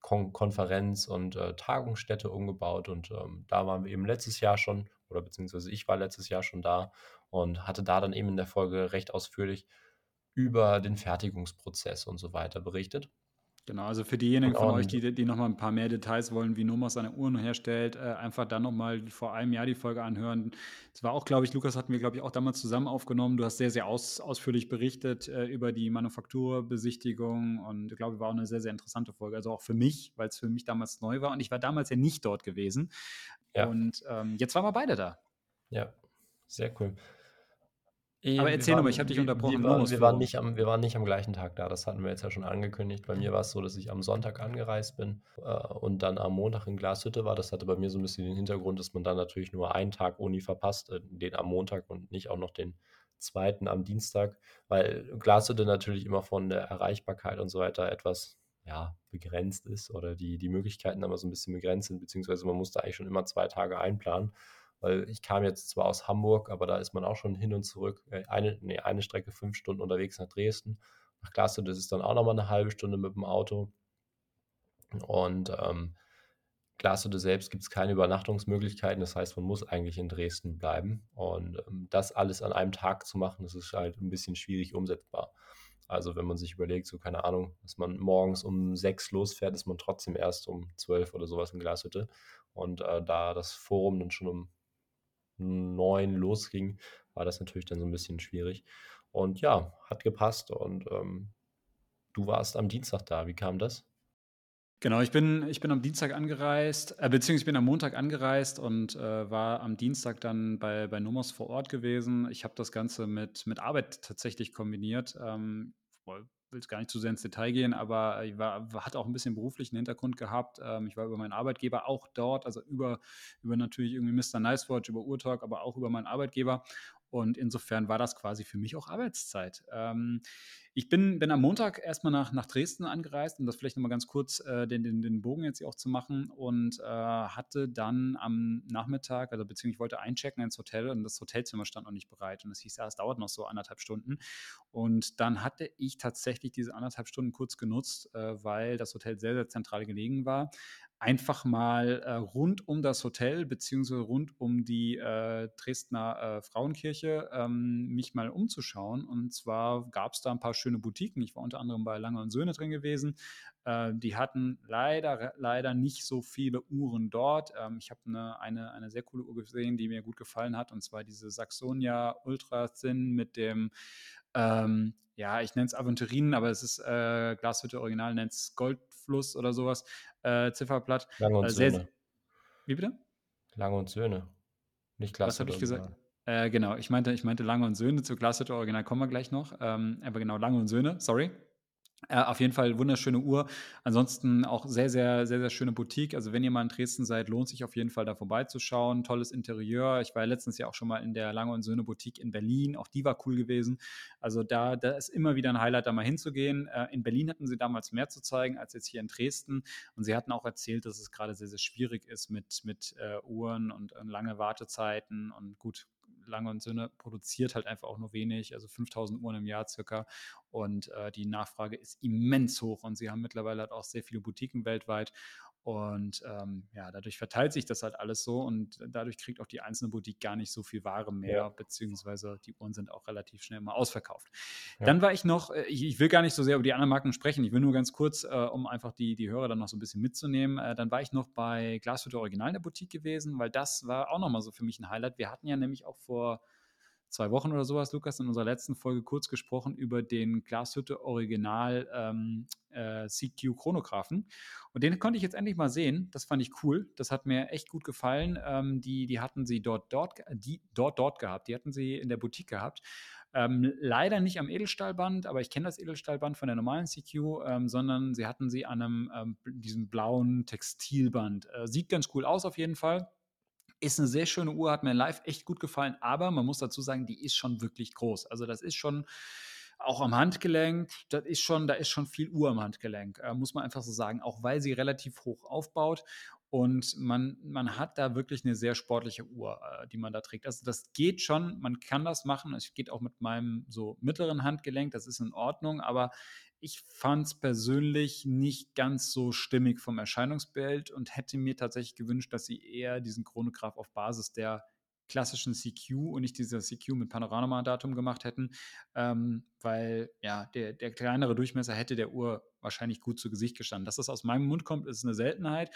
Kon Konferenz und, äh, Tagungsstätte umgebaut. Und, ähm, da waren wir eben letztes Jahr schon oder beziehungsweise ich war letztes Jahr schon da und hatte da dann eben in der Folge recht ausführlich über den Fertigungsprozess und so weiter berichtet. Genau, also für diejenigen von euch, die die noch mal 'n paar mehr Details wollen, wie Nomos seine Uhren herstellt, äh, einfach dann noch mal vor einem Jahr die Folge anhören. Es war auch, glaube ich Lukas, hatten wir, glaube ich, auch damals zusammen aufgenommen. Du hast sehr, sehr aus ausführlich berichtet, äh, über die Manufakturbesichtigung und ich glaube, war auch 'ne sehr, sehr interessante Folge. Also auch für mich, weil's für mich damals neu war und ich war damals ja nicht dort gewesen. Ja. Und, ähm, jetzt waren wir beide da. Ja, sehr cool. Aber Äh, wir erzähl noch mal, ich habe dich wir wir unterbrochen, waren wir waren nicht am wir waren nicht am gleichen Tag da. Das hatten wir jetzt ja schon angekündigt. Bei mir war's so, dass ich am Sonntag angereist bin, äh, und dann am Montag in Glashütte war. Das hatte bei mir so 'n bisschen den Hintergrund, dass man dann natürlich nur einen Tag Uni verpasst, äh, den am Montag und nicht auch noch den 2. am Dienstag, weil Glashütte natürlich immer von der Erreichbarkeit und so weiter etwas, ja, begrenzt ist oder die die Möglichkeiten immer so 'n bisschen begrenzt sind, beziehungsweise man musste eigentlich schon immer 2 Tage einplanen. Weil ich kam jetzt zwar aus Hamburg, aber da ist man auch schon hin und zurück, äh, eine ne, eine Strecke 5 Stunden unterwegs nach Dresden. Nach Glashütte ist es dann auch noch mal 'ne 1/2 Stunde mit'm Auto. Und, ähm, Glashütte selbst gibt's keine Übernachtungsmöglichkeiten. Das heißt, man muss eigentlich in Dresden bleiben. Und, ähm, das alles an einem Tag zu machen, das ist halt 'n bisschen schwierig umsetzbar. Also, wenn man sich überlegt, so, keine Ahnung, dass man morgens um 6 losfährt, ist man trotzdem erst um 12 oder so was in Glashütte. Und, äh, da das Forum dann schon um 9 losging, war das natürlich dann so 'n bisschen schwierig. Und ja, hat gepasst und, ähm, du warst am Dienstag da. Wie kam das? Genau, ich bin ich bin am Dienstag angereist, äh, beziehungsweise ich bin am Montag angereist und, äh, war am Dienstag dann bei bei Nomos vor Ort gewesen. Ich habe das Ganze mit mit Arbeit tatsächlich kombiniert. Ähm, will jetzt gar nicht zu sehr ins Detail gehen, aber ich war w hatte auch 'n bisschen beruflichen Hintergrund gehabt. Ähm, ich war über meinen Arbeitgeber auch dort, also über über natürlich irgendwie Mister Nice Watch, über Uhrtalk, aber auch über meinen Arbeitgeber. Und insofern war das quasi für mich auch Arbeitszeit. Ähm, ich bin bin am Montag erst mal nach nach Dresden angereist, um das vielleicht noch mal ganz kurz, äh, den den den Bogen jetzt hier auch zu machen und, äh, hatte dann am Nachmittag also beziehungsweise ich wollte einchecken ins Hotel und das Hotelzimmer stand noch nicht bereit. Und es hieß: „Ja, es dauert noch so 1 1/2 Stunden.“ Und dann hatte ich tatsächlich diese 1 1/2 Stunden kurz genutzt, äh, weil das Hotel sehr, sehr zentral gelegen war, einfach mal, äh, rund um das Hotel beziehungsweise rund um die, äh, Dresdner, äh, Frauenkirche, ähm, mich mal umzuschauen. Und zwar gab's da 'n paar schöne Boutiquen. Ich war unter anderem bei Lange& Söhne drin gewesen. Äh, die hatten leider leider nicht so viele Uhren dort. Ähm, ich habe 'ne eine eine sehr coole Uhr gesehen, die mir gut gefallen hat, und zwar diese Saxonia Ultra Thin mit dem, ähm, ja, ich nenne es Aventurinen, aber es ist, äh, Glashütte Original nennt's Goldfluss oder so was, äh, Zifferblatt. Lange& Äh, sehr, Söhne. wie bitte? Lange& Söhne, nicht Was habe Glashütte ich gesagt? Äh, genau, ich meinte ich meinte Lange& Söhne, zu Glashütte Original kommen wir gleich noch. Ähm, aber genau, Lange& Söhne, sorry. Äh, auf jeden Fall wunderschöne Uhr. Ansonsten auch sehr, sehr, sehr, sehr schöne Boutique. Also, wenn ihr mal in Dresden seid, lohnt sich auf jeden Fall, da vorbeizuschauen. Tolles Interieur. Ich war ja letztens ja auch schon mal in der Lange& Söhne Boutique in Berlin. Auch die war cool gewesen. Also, da da ist immer wieder 'n Highlight, da mal hinzugehen. Äh, in Berlin hatten sie damals mehr zu zeigen als jetzt hier in Dresden. Und sie hatten auch erzählt, dass es grade sehr, sehr schwierig ist mit mit, äh, Uhren und, äh, lange Wartezeiten. Und gut, Lange& Söhne produziert halt einfach auch nur wenig, also 5.000 Uhren im Jahr circa. Und, äh, die Nachfrage ist immens hoch und sie haben mittlerweile halt auch sehr viele Boutiquen weltweit. Und ähm, ja, dadurch verteilt sich das halt alles so und dadurch kriegt auch die einzelne Boutique gar nicht so viel Ware mehr, ja. beziehungsweise die Uhren sind auch relativ schnell mal ausverkauft. Ja. Dann war ich noch, äh, ich, will gar nicht so sehr über die anderen Marken sprechen, ich will nur ganz kurz, äh, um einfach die, die Hörer dann noch so ein bisschen mitzunehmen, äh, dann war ich noch bei Glashütte Original in der Boutique gewesen, weil das war auch nochmal so für mich ein Highlight. Wir hatten ja nämlich auch vor zwei Wochen oder sowas, Lukas, in unserer letzten Folge kurz gesprochen über den Glashütte Original ähm, äh, CQ Chronographen. Und den konnte ich jetzt endlich mal sehen. Das fand ich cool. Das hat mir echt gut gefallen. Ähm, die, die hatten sie dort, dort, die, dort, dort gehabt. Die hatten sie in der Boutique gehabt. Ähm, leider nicht am Edelstahlband, aber ich kenne das Edelstahlband von der normalen CQ, ähm, sondern sie hatten sie an einem ähm, diesem blauen Textilband. Äh, sieht ganz cool aus auf jeden Fall. Ist eine sehr schöne Uhr, hat mir live echt gut gefallen, aber man muss dazu sagen, die ist schon wirklich groß. Also das ist schon auch am Handgelenk, das ist schon, da ist schon viel Uhr am Handgelenk, äh, muss man einfach so sagen, auch weil sie relativ hoch aufbaut und man, man hat da wirklich eine sehr sportliche Uhr, äh, die man da trägt. Also das geht schon, man kann das machen. Es geht auch mit meinem so mittleren Handgelenk, das ist in Ordnung, aber ich fand es persönlich nicht ganz so stimmig vom Erscheinungsbild und hätte mir tatsächlich gewünscht, dass sie eher diesen Chronograph auf Basis der klassischen CQ und nicht dieser CQ mit Panoramadatum gemacht hätten, ähm, weil ja, der, der kleinere Durchmesser hätte der Uhr wahrscheinlich gut zu Gesicht gestanden. Dass das aus meinem Mund kommt, ist eine Seltenheit.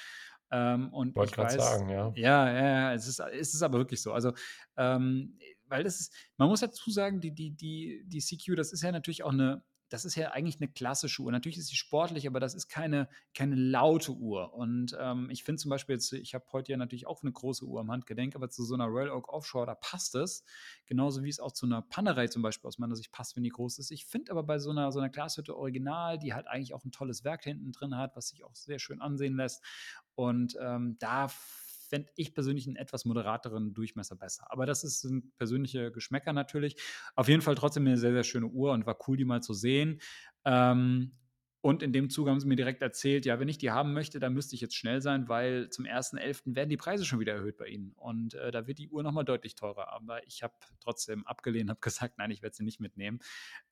Ähm, und Wollte gerade sagen, ja. Ja, ja, ja, es ist, es ist aber wirklich so. Also, ähm, weil das ist, man muss dazu sagen, die, die, die, die CQ, das ist ja natürlich auch eine, das ist ja eigentlich eine klassische Uhr. Natürlich ist sie sportlich, aber das ist keine, keine laute Uhr. Und ähm, ich finde zum Beispiel jetzt, ich habe heute ja natürlich auch eine große Uhr am Handgelenk, aber zu so einer Royal Oak Offshore, da passt es. Genauso wie es auch zu einer Panerei zum Beispiel aus meiner Sicht passt, wenn die groß ist. Ich finde aber bei so einer, so einer Glashütte Original, die halt eigentlich auch ein tolles Werk hinten drin hat, was sich auch sehr schön ansehen lässt. Und ähm, da fände ich persönlich einen etwas moderateren Durchmesser besser. Aber das ist, sind persönliche Geschmäcker natürlich. Auf jeden Fall trotzdem eine sehr, sehr schöne Uhr und war cool, die mal zu sehen. Ähm, und in dem Zuge haben sie mir direkt erzählt, ja, wenn ich die haben möchte, dann müsste ich jetzt schnell sein, weil zum 1.11. werden die Preise schon wieder erhöht bei ihnen. Und äh, da wird die Uhr nochmal deutlich teurer. Aber ich habe trotzdem abgelehnt, habe gesagt, nein, ich werde sie nicht mitnehmen.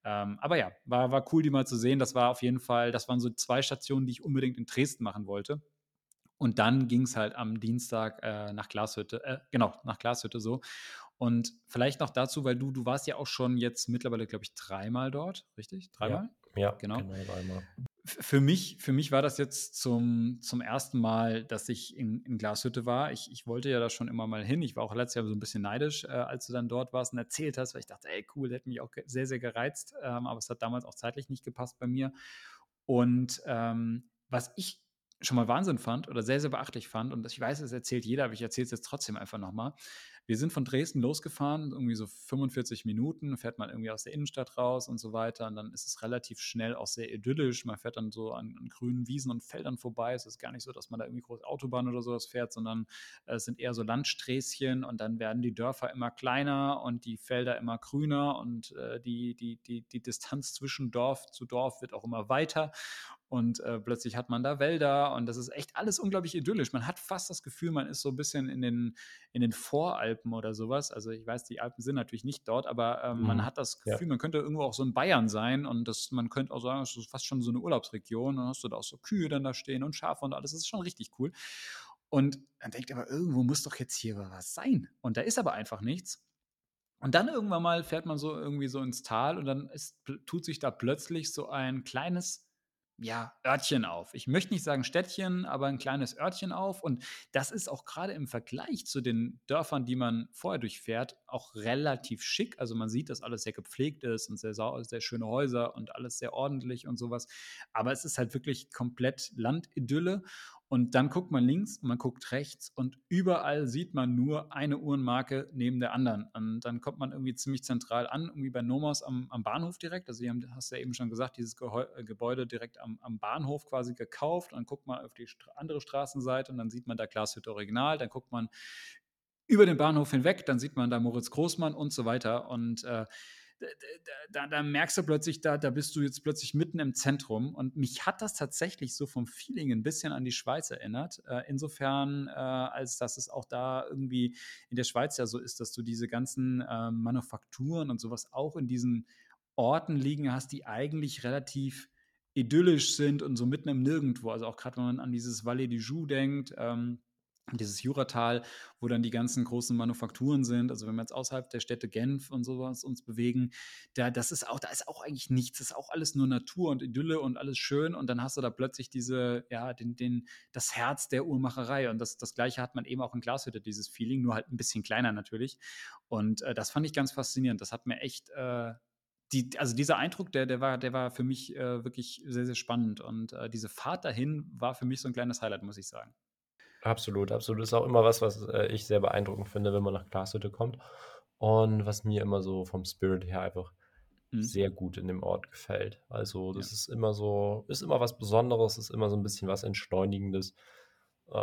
Ähm, aber ja, war, war cool, die mal zu sehen. Das war auf jeden Fall, das waren so zwei Stationen, die ich unbedingt in Dresden machen wollte. Und dann ging es halt am Dienstag äh, nach Glashütte, äh, genau, nach Glashütte so. Und vielleicht noch dazu, weil du, du warst ja auch schon jetzt mittlerweile, glaube ich, dreimal dort, richtig? Dreimal? Ja, ja genau. genau dreimal. Für mich, für mich war das jetzt zum, zum ersten Mal, dass ich in, in Glashütte war. Ich, ich wollte ja da schon immer mal hin. Ich war auch letztes Jahr so ein bisschen neidisch, äh, als du dann dort warst und erzählt hast, weil ich dachte, ey, cool, das hätte mich auch sehr, sehr gereizt. Ähm, aber es hat damals auch zeitlich nicht gepasst bei mir. Und ähm, was ich schon mal Wahnsinn fand oder sehr, sehr beachtlich fand, und ich weiß, es erzählt jeder, aber ich erzähle es jetzt trotzdem einfach nochmal. Wir sind von Dresden losgefahren, irgendwie so 45 Minuten, fährt man irgendwie aus der Innenstadt raus und so weiter. Und dann ist es relativ schnell auch sehr idyllisch. Man fährt dann so an, an grünen Wiesen und Feldern vorbei. Es ist gar nicht so, dass man da irgendwie große Autobahn oder sowas fährt, sondern es sind eher so Landsträßchen und dann werden die Dörfer immer kleiner und die Felder immer grüner und äh, die, die, die, die Distanz zwischen Dorf zu Dorf wird auch immer weiter und äh, plötzlich hat man da Wälder und das ist echt alles unglaublich idyllisch. Man hat fast das Gefühl, man ist so ein bisschen in den, in den Voralpen oder sowas. Also ich weiß, die Alpen sind natürlich nicht dort, aber ähm, mhm. man hat das Gefühl, ja. man könnte irgendwo auch so in Bayern sein und das, man könnte auch sagen, es ist fast schon so eine Urlaubsregion. Dann hast du da auch so Kühe dann da stehen und Schafe und alles. Das ist schon richtig cool. Und dann denkt aber, irgendwo muss doch jetzt hier was sein. Und da ist aber einfach nichts. Und dann irgendwann mal fährt man so irgendwie so ins Tal und dann ist, tut sich da plötzlich so ein kleines ja, Örtchen auf. Ich möchte nicht sagen Städtchen, aber ein kleines Örtchen auf. Und das ist auch gerade im Vergleich zu den Dörfern, die man vorher durchfährt, auch relativ schick. Also man sieht, dass alles sehr gepflegt ist und sehr, sehr schöne Häuser und alles sehr ordentlich und sowas. Aber es ist halt wirklich komplett Landidylle. Und dann guckt man links man guckt rechts und überall sieht man nur eine Uhrenmarke neben der anderen. Und dann kommt man irgendwie ziemlich zentral an, irgendwie bei Nomos am, am Bahnhof direkt. Also, du hast ja eben schon gesagt, dieses äh, Gebäude direkt am, am Bahnhof quasi gekauft. Und dann guckt man auf die andere Straßenseite und dann sieht man da Glashütte Original. Dann guckt man über den Bahnhof hinweg, dann sieht man da Moritz Großmann und so weiter. Und äh, da, da, merkst du plötzlich, da, da bist du jetzt plötzlich mitten im Zentrum. Und mich hat das tatsächlich so vom Feeling ein bisschen an die Schweiz erinnert. Äh, insofern, äh, als dass es auch da irgendwie in der Schweiz ja so ist, dass du diese ganzen äh, Manufakturen und sowas auch in diesen Orten liegen hast, die eigentlich relativ idyllisch sind und so mitten im Nirgendwo. Also auch gerade wenn man an dieses Vallée du Joux denkt, ähm, dieses Juratal, wo dann die ganzen großen Manufakturen sind. Also wenn wir jetzt außerhalb der Städte Genf und sowas uns bewegen, da, das ist auch, da ist auch eigentlich nichts. Das ist auch alles nur Natur und Idylle und alles schön. Und dann hast du da plötzlich diese, ja, den, den, das Herz der Uhrmacherei. Und das, das Gleiche hat man eben auch in Glashütte, dieses Feeling, nur halt ein bisschen kleiner natürlich. Und äh, das fand ich ganz faszinierend. Das hat mir echt äh, die, also dieser Eindruck, der, der, war, der war für mich äh, wirklich sehr, sehr spannend. Und äh, diese Fahrt dahin war für mich so ein kleines Highlight, muss ich sagen. Absolut, absolut. Ist auch immer was, was äh, ich sehr beeindruckend finde, wenn man nach Glashütte kommt. Und was mir immer so vom Spirit her einfach mhm. sehr gut in dem Ort gefällt. Also, das ja. ist immer so, ist immer was Besonderes, ist immer so ein bisschen was Entschleunigendes. Äh,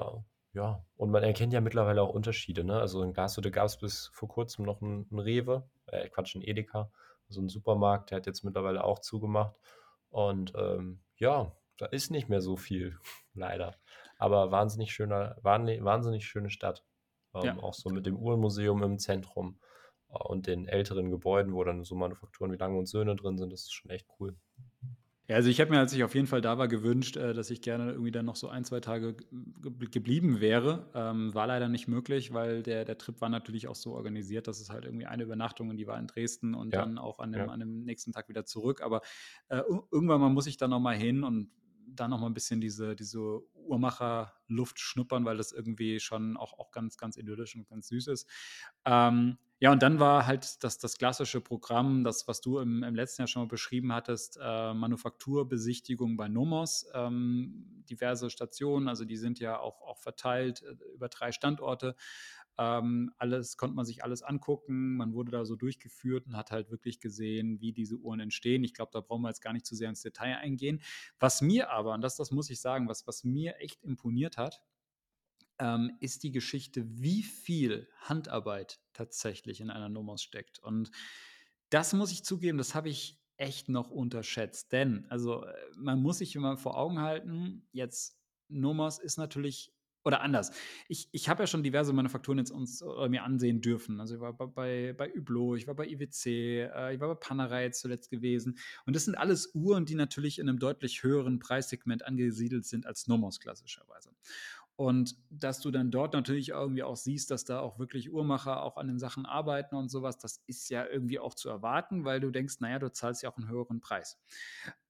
ja, und man erkennt ja mittlerweile auch Unterschiede. Ne? Also in Glashütte gab es bis vor kurzem noch einen, einen Rewe, äh, Quatsch, einen Edeka so ein Supermarkt, der hat jetzt mittlerweile auch zugemacht. Und ähm, ja, da ist nicht mehr so viel, leider. Aber wahnsinnig schöner, wahnsinnig schöne Stadt. Ähm, ja. Auch so mit dem Uhrenmuseum im Zentrum äh, und den älteren Gebäuden, wo dann so Manufakturen wie Lange und Söhne drin sind. Das ist schon echt cool. Ja, also ich habe mir, als ich auf jeden Fall da war, gewünscht, äh, dass ich gerne irgendwie dann noch so ein, zwei Tage geblieben wäre. Ähm, war leider nicht möglich, weil der, der Trip war natürlich auch so organisiert, dass es halt irgendwie eine Übernachtung und die war in Dresden und ja. dann auch an dem, ja. an dem nächsten Tag wieder zurück. Aber äh, irgendwann mal muss ich da nochmal hin und da nochmal ein bisschen diese, diese Uhrmacher-Luft schnuppern, weil das irgendwie schon auch, auch ganz, ganz idyllisch und ganz süß ist. Ähm, ja, und dann war halt das, das klassische Programm, das, was du im, im letzten Jahr schon mal beschrieben hattest, äh, Manufakturbesichtigung bei Nomos, ähm, diverse Stationen, also die sind ja auch, auch verteilt äh, über drei Standorte. Ähm, alles konnte man sich alles angucken. Man wurde da so durchgeführt und hat halt wirklich gesehen, wie diese Uhren entstehen. Ich glaube, da brauchen wir jetzt gar nicht zu sehr ins Detail eingehen. Was mir aber, und das, das muss ich sagen, was, was mir echt imponiert hat, ähm, ist die Geschichte, wie viel Handarbeit tatsächlich in einer Nomos steckt. Und das muss ich zugeben, das habe ich echt noch unterschätzt. Denn, also, äh, man muss sich immer vor Augen halten, jetzt Nomos ist natürlich oder anders. Ich, ich habe ja schon diverse Manufakturen jetzt uns äh, mir ansehen dürfen. Also ich war bei, bei Hublot, ich war bei IWC, äh, ich war bei Panerai zuletzt gewesen. Und das sind alles Uhren, die natürlich in einem deutlich höheren Preissegment angesiedelt sind als Nomos klassischerweise. Und dass du dann dort natürlich irgendwie auch siehst, dass da auch wirklich Uhrmacher auch an den Sachen arbeiten und sowas, das ist ja irgendwie auch zu erwarten, weil du denkst, naja, du zahlst ja auch einen höheren Preis.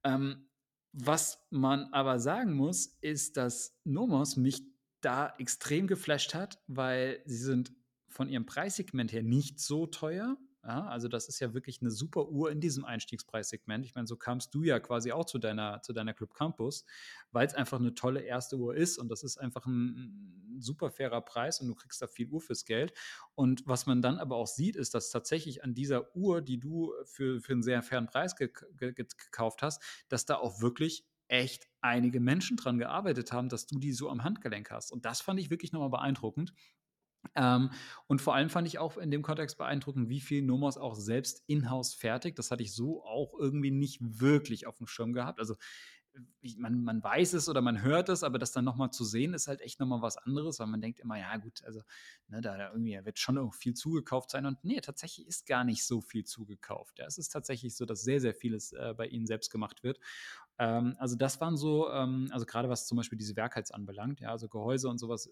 Ähm, was man aber sagen muss, ist, dass Nomos mich da extrem geflasht hat, weil sie sind von ihrem Preissegment her nicht so teuer. Ja, also das ist ja wirklich eine super Uhr in diesem Einstiegspreissegment. Ich meine, so kamst du ja quasi auch zu deiner, zu deiner Club Campus, weil es einfach eine tolle erste Uhr ist und das ist einfach ein, super fairer Preis und du kriegst da viel Uhr fürs Geld. Und was man dann aber auch sieht, ist, dass tatsächlich an dieser Uhr, die du für, für einen sehr fairen Preis ge ge gekauft hast, dass da auch wirklich echt einige Menschen dran gearbeitet haben, dass du die so am Handgelenk hast. Und das fand ich wirklich nochmal beeindruckend. Ähm, und vor allem fand ich auch in dem Kontext beeindruckend, wie viel Nomos auch selbst in-house fertigt. Das hatte ich so auch irgendwie nicht wirklich auf dem Schirm gehabt. Also man, man weiß es oder man hört es, aber das dann nochmal zu sehen, ist halt echt nochmal was anderes, weil man denkt immer, ja gut, also ne, da, da irgendwie wird schon viel zugekauft sein und nee, tatsächlich ist gar nicht so viel zugekauft. Ja, es ist tatsächlich so, dass sehr, sehr vieles äh, bei ihnen selbst gemacht wird. Ähm, also das waren so, ähm, also gerade was zum Beispiel diese Werkheits anbelangt, ja, also Gehäuse und sowas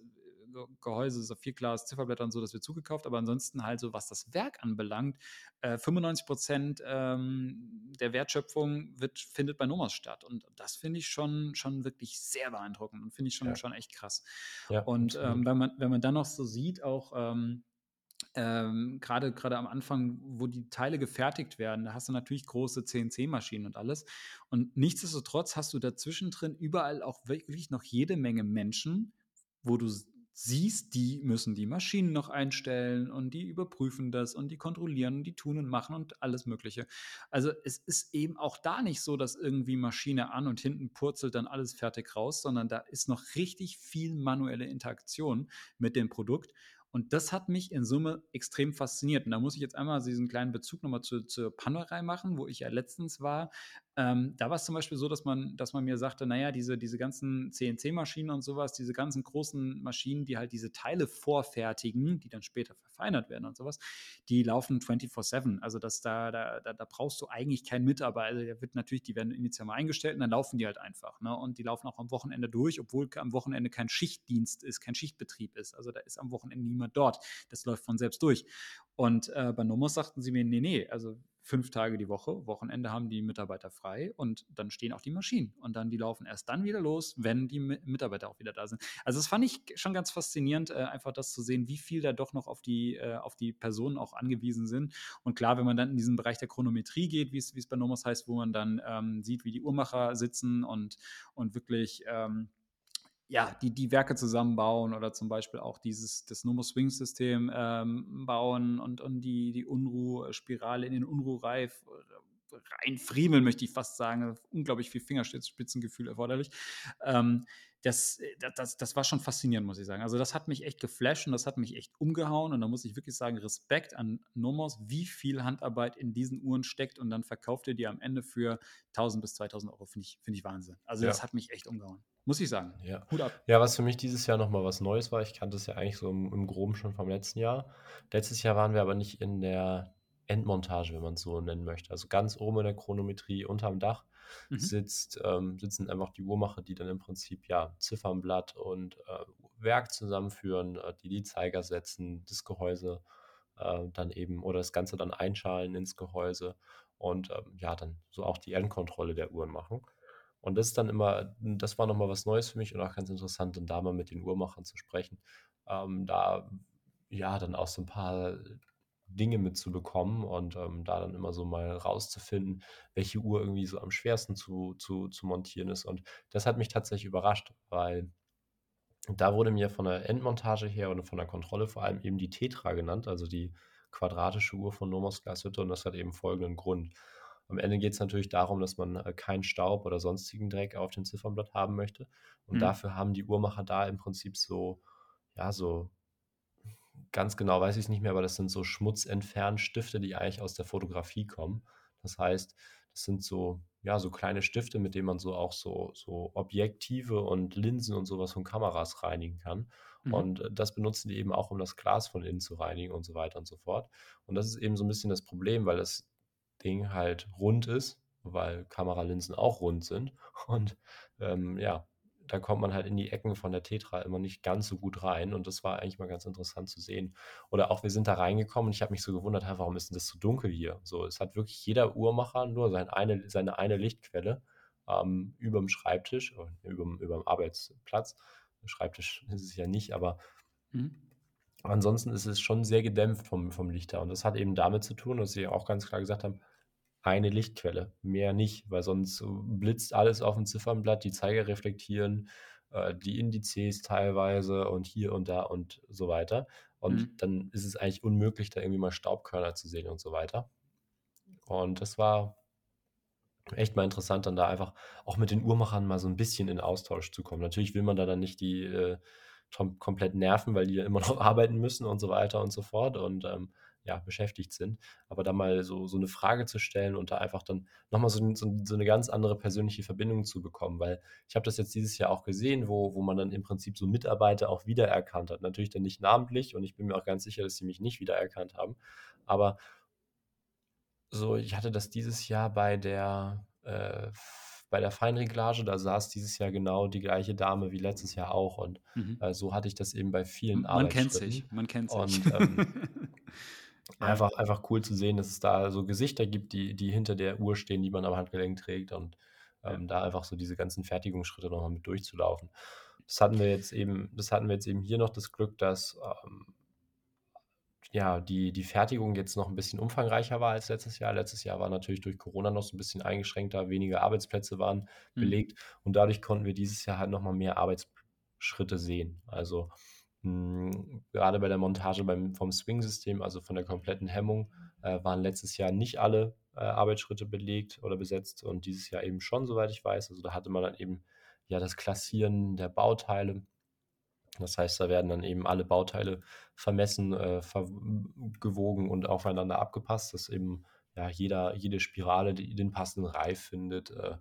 Gehäuse, Saphirglas, Zifferblätter und so, das wird zugekauft, aber ansonsten halt so, was das Werk anbelangt, äh, 95 Prozent ähm, der Wertschöpfung wird, findet bei Nomos statt. Und das finde ich schon, schon wirklich sehr beeindruckend und finde ich schon, ja. schon echt krass. Ja, und ähm, wenn, man, wenn man dann noch so sieht, auch ähm, ähm, gerade gerade am Anfang, wo die Teile gefertigt werden, da hast du natürlich große CNC-Maschinen und alles. Und nichtsdestotrotz hast du dazwischen drin überall auch wirklich noch jede Menge Menschen, wo du siehst, die müssen die Maschinen noch einstellen und die überprüfen das und die kontrollieren und die tun und machen und alles Mögliche. Also es ist eben auch da nicht so, dass irgendwie Maschine an und hinten purzelt dann alles fertig raus, sondern da ist noch richtig viel manuelle Interaktion mit dem Produkt. Und das hat mich in Summe extrem fasziniert. Und da muss ich jetzt einmal diesen kleinen Bezug nochmal zu, zur Panerei machen, wo ich ja letztens war. Ähm, da war es zum Beispiel so, dass man, dass man mir sagte, naja, diese, diese ganzen CNC-Maschinen und sowas, diese ganzen großen Maschinen, die halt diese Teile vorfertigen, die dann später verfeinert werden und sowas, die laufen 24-7. Also das, da, da, da, brauchst du eigentlich keinen Mitarbeiter. Also der wird natürlich, die werden initial mal eingestellt und dann laufen die halt einfach. Ne? Und die laufen auch am Wochenende durch, obwohl am Wochenende kein Schichtdienst ist, kein Schichtbetrieb ist. Also da ist am Wochenende niemand dort. Das läuft von selbst durch. Und äh, bei Nomos sagten sie mir, nee, nee, also fünf Tage die Woche, Wochenende haben die Mitarbeiter frei und dann stehen auch die Maschinen und dann die laufen erst dann wieder los, wenn die Mitarbeiter auch wieder da sind. Also das fand ich schon ganz faszinierend, äh, einfach das zu sehen, wie viel da doch noch auf die, äh, auf die Personen auch angewiesen sind. Und klar, wenn man dann in diesen Bereich der Chronometrie geht, wie es bei Nomos heißt, wo man dann ähm, sieht, wie die Uhrmacher sitzen und, und wirklich ähm, ja, die, die Werke zusammenbauen oder zum Beispiel auch dieses, das Nomo-Swing-System ähm, bauen und, und die, die Unruhspirale in den Unruhreif reinfriemeln, möchte ich fast sagen. Unglaublich viel Fingerspitzengefühl erforderlich. Ähm, das, das, das war schon faszinierend, muss ich sagen. Also, das hat mich echt geflasht und das hat mich echt umgehauen. Und da muss ich wirklich sagen: Respekt an Nomos, wie viel Handarbeit in diesen Uhren steckt. Und dann verkauft ihr die am Ende für 1000 bis 2000 Euro. Finde ich, find ich Wahnsinn. Also, ja. das hat mich echt umgehauen. Muss ich sagen. Ja. Hut ab. Ja, was für mich dieses Jahr nochmal was Neues war, ich kannte es ja eigentlich so im, im Groben schon vom letzten Jahr. Letztes Jahr waren wir aber nicht in der Endmontage, wenn man es so nennen möchte. Also ganz oben in der Chronometrie unterm Dach mhm. sitzt, ähm, sitzen einfach die Uhrmacher, die dann im Prinzip ja Ziffernblatt und äh, Werk zusammenführen, äh, die die Zeiger setzen, das Gehäuse äh, dann eben oder das Ganze dann einschalen ins Gehäuse und ähm, ja, dann so auch die Endkontrolle der Uhren machen. Und das ist dann immer, das war nochmal was Neues für mich und auch ganz interessant, dann da mal mit den Uhrmachern zu sprechen. Ähm, da ja dann auch so ein paar Dinge mitzubekommen und ähm, da dann immer so mal rauszufinden, welche Uhr irgendwie so am schwersten zu, zu, zu montieren ist. Und das hat mich tatsächlich überrascht, weil da wurde mir von der Endmontage her und von der Kontrolle vor allem eben die Tetra genannt, also die quadratische Uhr von Nomos Glashütte und das hat eben folgenden Grund. Am Ende geht es natürlich darum, dass man äh, keinen Staub oder sonstigen Dreck auf dem Ziffernblatt haben möchte. Und mhm. dafür haben die Uhrmacher da im Prinzip so, ja, so ganz genau weiß ich es nicht mehr, aber das sind so Schmutzentfernstifte, die eigentlich aus der Fotografie kommen. Das heißt, das sind so, ja, so kleine Stifte, mit denen man so auch so, so Objektive und Linsen und sowas von Kameras reinigen kann. Mhm. Und äh, das benutzen die eben auch, um das Glas von innen zu reinigen und so weiter und so fort. Und das ist eben so ein bisschen das Problem, weil das Ding halt rund ist, weil Kameralinsen auch rund sind. Und ähm, ja, da kommt man halt in die Ecken von der Tetra immer nicht ganz so gut rein. Und das war eigentlich mal ganz interessant zu sehen. Oder auch wir sind da reingekommen und ich habe mich so gewundert, warum ist denn das so dunkel hier? So, es hat wirklich jeder Uhrmacher nur seine eine, seine eine Lichtquelle ähm, über dem Schreibtisch, über, über dem Arbeitsplatz. Schreibtisch ist es ja nicht, aber mhm. ansonsten ist es schon sehr gedämpft vom, vom Licht her. Und das hat eben damit zu tun, dass sie auch ganz klar gesagt haben, eine Lichtquelle, mehr nicht, weil sonst blitzt alles auf dem Ziffernblatt, die Zeiger reflektieren, äh, die Indizes teilweise und hier und da und so weiter. Und mhm. dann ist es eigentlich unmöglich, da irgendwie mal Staubkörner zu sehen und so weiter. Und das war echt mal interessant, dann da einfach auch mit den Uhrmachern mal so ein bisschen in Austausch zu kommen. Natürlich will man da dann nicht die äh, komplett nerven, weil die ja immer noch arbeiten müssen und so weiter und so fort. Und ähm, ja, beschäftigt sind. Aber da mal so, so eine Frage zu stellen und da einfach dann nochmal so, so, so eine ganz andere persönliche Verbindung zu bekommen, weil ich habe das jetzt dieses Jahr auch gesehen, wo, wo man dann im Prinzip so Mitarbeiter auch wiedererkannt hat. Natürlich dann nicht namentlich und ich bin mir auch ganz sicher, dass sie mich nicht wiedererkannt haben. Aber so, ich hatte das dieses Jahr bei der, äh, bei der Feinreglage, da saß dieses Jahr genau die gleiche Dame wie letztes Jahr auch. Und mhm. äh, so hatte ich das eben bei vielen Man kennt sich, man kennt sich. Und ähm, Einfach, einfach cool zu sehen, dass es da so Gesichter gibt, die, die hinter der Uhr stehen, die man am Handgelenk trägt und ähm, da einfach so diese ganzen Fertigungsschritte nochmal mit durchzulaufen. Das hatten wir jetzt eben, das hatten wir jetzt eben hier noch das Glück, dass ähm, ja, die, die Fertigung jetzt noch ein bisschen umfangreicher war als letztes Jahr. Letztes Jahr war natürlich durch Corona noch so ein bisschen eingeschränkter, weniger Arbeitsplätze waren mhm. belegt und dadurch konnten wir dieses Jahr halt nochmal mehr Arbeitsschritte sehen. Also hm, gerade bei der Montage beim, vom Swing-System, also von der kompletten Hemmung, äh, waren letztes Jahr nicht alle äh, Arbeitsschritte belegt oder besetzt und dieses Jahr eben schon, soweit ich weiß. Also da hatte man dann eben ja das Klassieren der Bauteile. Das heißt, da werden dann eben alle Bauteile vermessen, äh, gewogen und aufeinander abgepasst, dass eben ja, jeder, jede Spirale die den passenden Reif findet äh,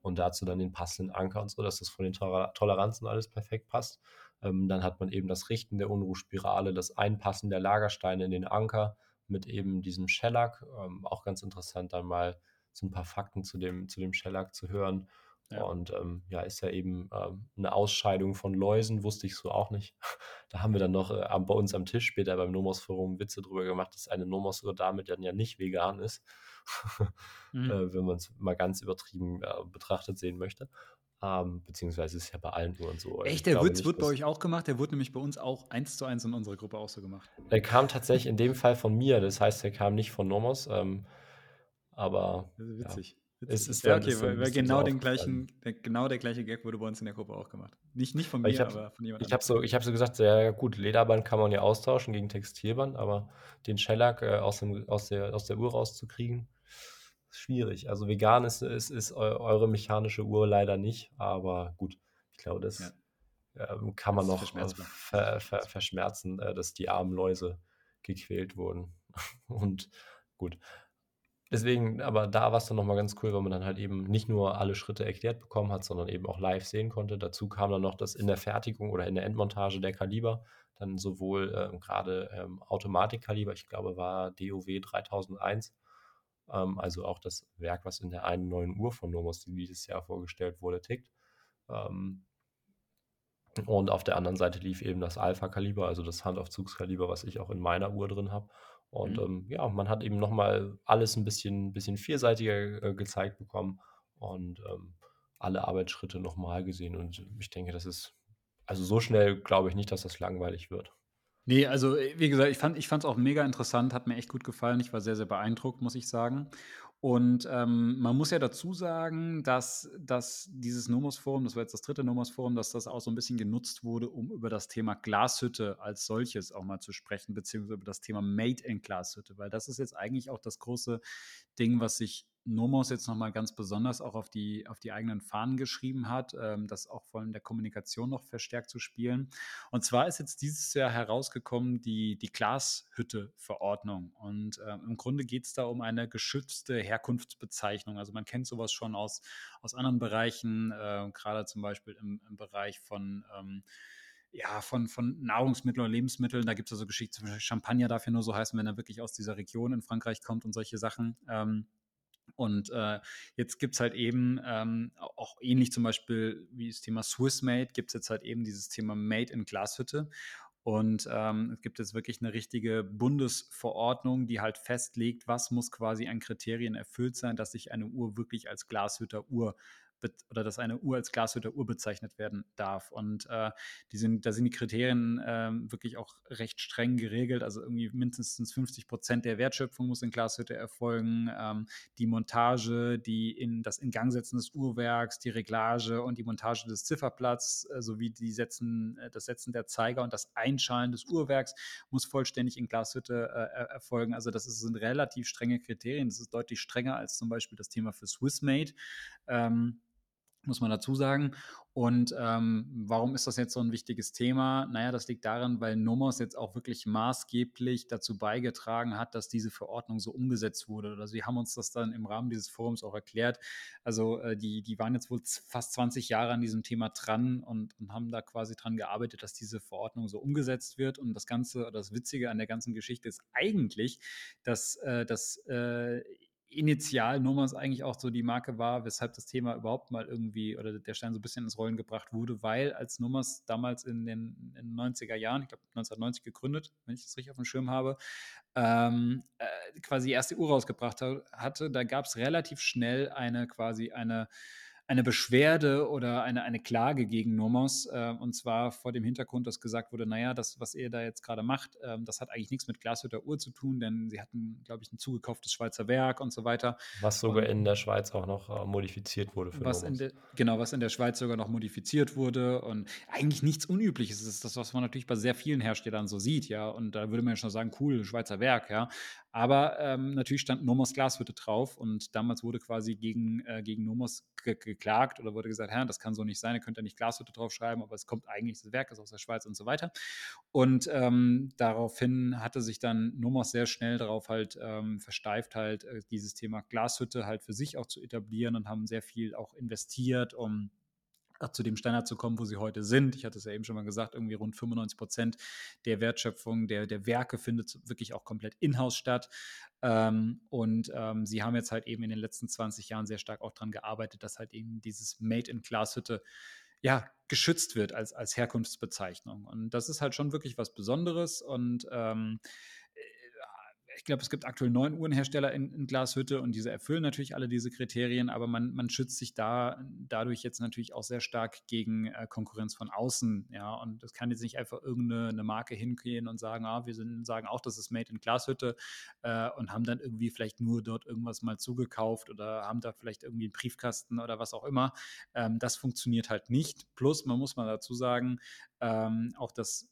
und dazu dann den passenden Anker und so, dass das von den Toleranzen alles perfekt passt. Ähm, dann hat man eben das Richten der Unruhspirale, das Einpassen der Lagersteine in den Anker mit eben diesem Shellac. Ähm, auch ganz interessant, dann mal so ein paar Fakten zu dem, zu dem Shellac zu hören. Ja. Und ähm, ja, ist ja eben ähm, eine Ausscheidung von Läusen, wusste ich so auch nicht. da haben wir dann noch äh, bei uns am Tisch später beim Nomos Forum Witze drüber gemacht, dass eine Nomos damit dann ja nicht vegan ist, mhm. äh, wenn man es mal ganz übertrieben äh, betrachtet sehen möchte. Ähm, beziehungsweise ist ja bei allen Uhren so. Also Echt, der Witz wird bei euch auch gemacht? Der wurde nämlich bei uns auch eins zu eins in unserer Gruppe auch so gemacht. Der kam tatsächlich in dem Fall von mir, das heißt, der kam nicht von Nomos. Ähm, aber. witzig. Ja. Es ist ja, okay, weil, weil genau, den gleichen, der, genau der gleiche Gag wurde bei uns in der Gruppe auch gemacht. Nicht, nicht von mir, hab, aber von jemandem. Ich habe so, hab so gesagt, ja gut, Lederband kann man ja austauschen gegen Textilband, aber den Shellac äh, aus, dem, aus, der, aus der Uhr rauszukriegen, ist schwierig. Also vegan ist, ist, ist eure mechanische Uhr leider nicht, aber gut, ich glaube, das ja. ähm, kann man das noch äh, ver, ver, verschmerzen, äh, dass die armen Läuse gequält wurden. Und gut. Deswegen, aber da war es dann nochmal ganz cool, weil man dann halt eben nicht nur alle Schritte erklärt bekommen hat, sondern eben auch live sehen konnte. Dazu kam dann noch das in der Fertigung oder in der Endmontage der Kaliber, dann sowohl ähm, gerade ähm, Automatikkaliber, ich glaube war DOW 3001, ähm, also auch das Werk, was in der einen neuen Uhr von Nomos, die dieses Jahr vorgestellt wurde, tickt. Ähm, und auf der anderen Seite lief eben das Alpha-Kaliber, also das Handaufzugskaliber, was ich auch in meiner Uhr drin habe. Und mhm. ähm, ja, man hat eben nochmal alles ein bisschen, bisschen vielseitiger äh, gezeigt bekommen und ähm, alle Arbeitsschritte nochmal gesehen. Und ich denke, das ist, also so schnell glaube ich nicht, dass das langweilig wird. Nee, also äh, wie gesagt, ich fand ich es auch mega interessant, hat mir echt gut gefallen. Ich war sehr, sehr beeindruckt, muss ich sagen. Und ähm, man muss ja dazu sagen, dass, dass dieses Nomos-Forum, das war jetzt das dritte Nomos-Forum, dass das auch so ein bisschen genutzt wurde, um über das Thema Glashütte als solches auch mal zu sprechen, beziehungsweise über das Thema Made in Glashütte, weil das ist jetzt eigentlich auch das große Ding, was sich Nomos jetzt nochmal ganz besonders auch auf die, auf die eigenen Fahnen geschrieben hat, ähm, das auch vor allem der Kommunikation noch verstärkt zu spielen. Und zwar ist jetzt dieses Jahr herausgekommen die, die Glashütte-Verordnung. Und ähm, im Grunde geht es da um eine geschützte Herkunftsbezeichnung. Also man kennt sowas schon aus, aus anderen Bereichen, äh, gerade zum Beispiel im, im Bereich von ähm, ja, von, von Nahrungsmitteln oder Lebensmitteln. Da gibt es also Geschichten, zum Beispiel Champagner darf ja nur so heißen, wenn er wirklich aus dieser Region in Frankreich kommt und solche Sachen. Ähm, und äh, jetzt gibt es halt eben ähm, auch ähnlich zum Beispiel wie das Thema Swiss Made, gibt es jetzt halt eben dieses Thema Made in Glashütte. Und ähm, es gibt jetzt wirklich eine richtige Bundesverordnung, die halt festlegt, was muss quasi an Kriterien erfüllt sein, dass sich eine Uhr wirklich als Glashütter Uhr oder dass eine Uhr als Glashütter Uhr bezeichnet werden darf. Und äh, die sind, da sind die Kriterien äh, wirklich auch recht streng geregelt. Also irgendwie mindestens 50 Prozent der Wertschöpfung muss in Glashütte erfolgen. Ähm, die Montage, die in das Ingangsetzen des Uhrwerks, die Reglage und die Montage des Zifferblatts äh, sowie die Setzen, äh, das Setzen der Zeiger und das Einschalen des Uhrwerks muss vollständig in Glashütte äh, erfolgen. Also das sind relativ strenge Kriterien. Das ist deutlich strenger als zum Beispiel das Thema für Swissmade. Ähm, muss man dazu sagen. Und ähm, warum ist das jetzt so ein wichtiges Thema? Naja, das liegt daran, weil Nomos jetzt auch wirklich maßgeblich dazu beigetragen hat, dass diese Verordnung so umgesetzt wurde. Also sie haben uns das dann im Rahmen dieses Forums auch erklärt. Also äh, die, die waren jetzt wohl fast 20 Jahre an diesem Thema dran und, und haben da quasi dran gearbeitet, dass diese Verordnung so umgesetzt wird. Und das Ganze, das Witzige an der ganzen Geschichte ist eigentlich, dass, äh, dass äh, initial Nomas eigentlich auch so die Marke war, weshalb das Thema überhaupt mal irgendwie oder der Stein so ein bisschen ins Rollen gebracht wurde, weil als Nomas damals in den, in den 90er Jahren, ich glaube 1990 gegründet, wenn ich das richtig auf dem Schirm habe, ähm, äh, quasi die erste Uhr rausgebracht hatte, da gab es relativ schnell eine quasi eine eine Beschwerde oder eine, eine Klage gegen Nomos. Äh, und zwar vor dem Hintergrund, dass gesagt wurde, naja, das, was ihr da jetzt gerade macht, äh, das hat eigentlich nichts mit Glashütter Uhr zu tun, denn sie hatten, glaube ich, ein zugekauftes Schweizer Werk und so weiter. Was sogar und, in der Schweiz auch noch äh, modifiziert wurde für was. De, genau, was in der Schweiz sogar noch modifiziert wurde und eigentlich nichts Unübliches. Das ist das, was man natürlich bei sehr vielen Herstellern so sieht, ja. Und da würde man ja schon sagen, cool, Schweizer Werk, ja. Aber ähm, natürlich stand Nomos Glashütte drauf und damals wurde quasi gegen, äh, gegen Nomos ge geklagt oder wurde gesagt, Herr, das kann so nicht sein, ihr könnt ja nicht Glashütte draufschreiben, aber es kommt eigentlich, das Werk ist aus der Schweiz und so weiter. Und ähm, daraufhin hatte sich dann Nomos sehr schnell darauf halt ähm, versteift, halt äh, dieses Thema Glashütte halt für sich auch zu etablieren und haben sehr viel auch investiert, um zu dem Standard zu kommen, wo sie heute sind. Ich hatte es ja eben schon mal gesagt, irgendwie rund 95 Prozent der Wertschöpfung der, der Werke findet wirklich auch komplett in-house statt. Ähm, und ähm, sie haben jetzt halt eben in den letzten 20 Jahren sehr stark auch daran gearbeitet, dass halt eben dieses Made in Glashütte ja, geschützt wird als, als Herkunftsbezeichnung. Und das ist halt schon wirklich was Besonderes. Und ähm, ich glaube, es gibt aktuell neun Uhrenhersteller in, in, Glashütte und diese erfüllen natürlich alle diese Kriterien, aber man, man schützt sich da dadurch jetzt natürlich auch sehr stark gegen äh, Konkurrenz von außen. Ja, und das kann jetzt nicht einfach irgendeine Marke hingehen und sagen, ah, wir sind, sagen auch, das ist Made in Glashütte äh, und haben dann irgendwie vielleicht nur dort irgendwas mal zugekauft oder haben da vielleicht irgendwie einen Briefkasten oder was auch immer. Ähm, das funktioniert halt nicht. Plus, man muss mal dazu sagen, ähm, auch das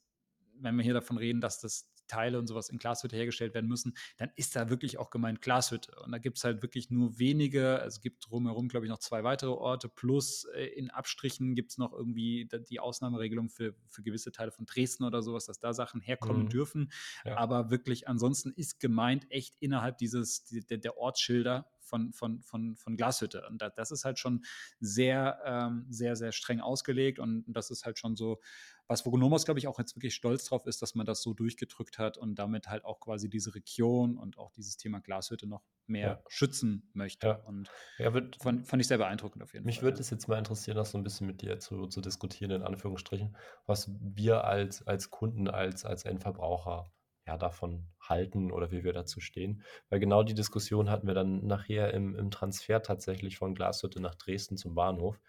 wenn wir hier davon reden, dass das Teile und sowas in Glashütte hergestellt werden müssen, dann ist da wirklich auch gemeint Glashütte. Und da gibt es halt wirklich nur wenige, also es gibt drumherum, glaube ich, noch zwei weitere Orte, plus äh, in Abstrichen gibt es noch irgendwie die Ausnahmeregelung für, für gewisse Teile von Dresden oder sowas, dass da Sachen herkommen mhm. dürfen. Ja. Aber wirklich ansonsten ist gemeint echt innerhalb dieses, die, der, der Ortsschilder von, von, von, von Glashütte. Und das ist halt schon sehr, ähm, sehr, sehr streng ausgelegt und das ist halt schon so, was Vogonomos, glaube ich, auch jetzt wirklich stolz drauf ist, dass man das so durchgedrückt hat und damit halt auch quasi diese Region und auch dieses Thema Glashütte noch mehr ja. schützen möchte. Ja. Und ja, wird, fand, fand, ich sehr beeindruckend auf jeden mich Fall. Mich würde es jetzt mal interessieren, das so ein bisschen mit dir zu, zu diskutieren, in Anführungsstrichen, was wir als, als Kunden, als, als Endverbraucher ja, davon halten oder wie wir dazu stehen. Weil genau die Diskussion hatten wir dann nachher im, im Transfer tatsächlich von Glashütte nach Dresden zum Bahnhof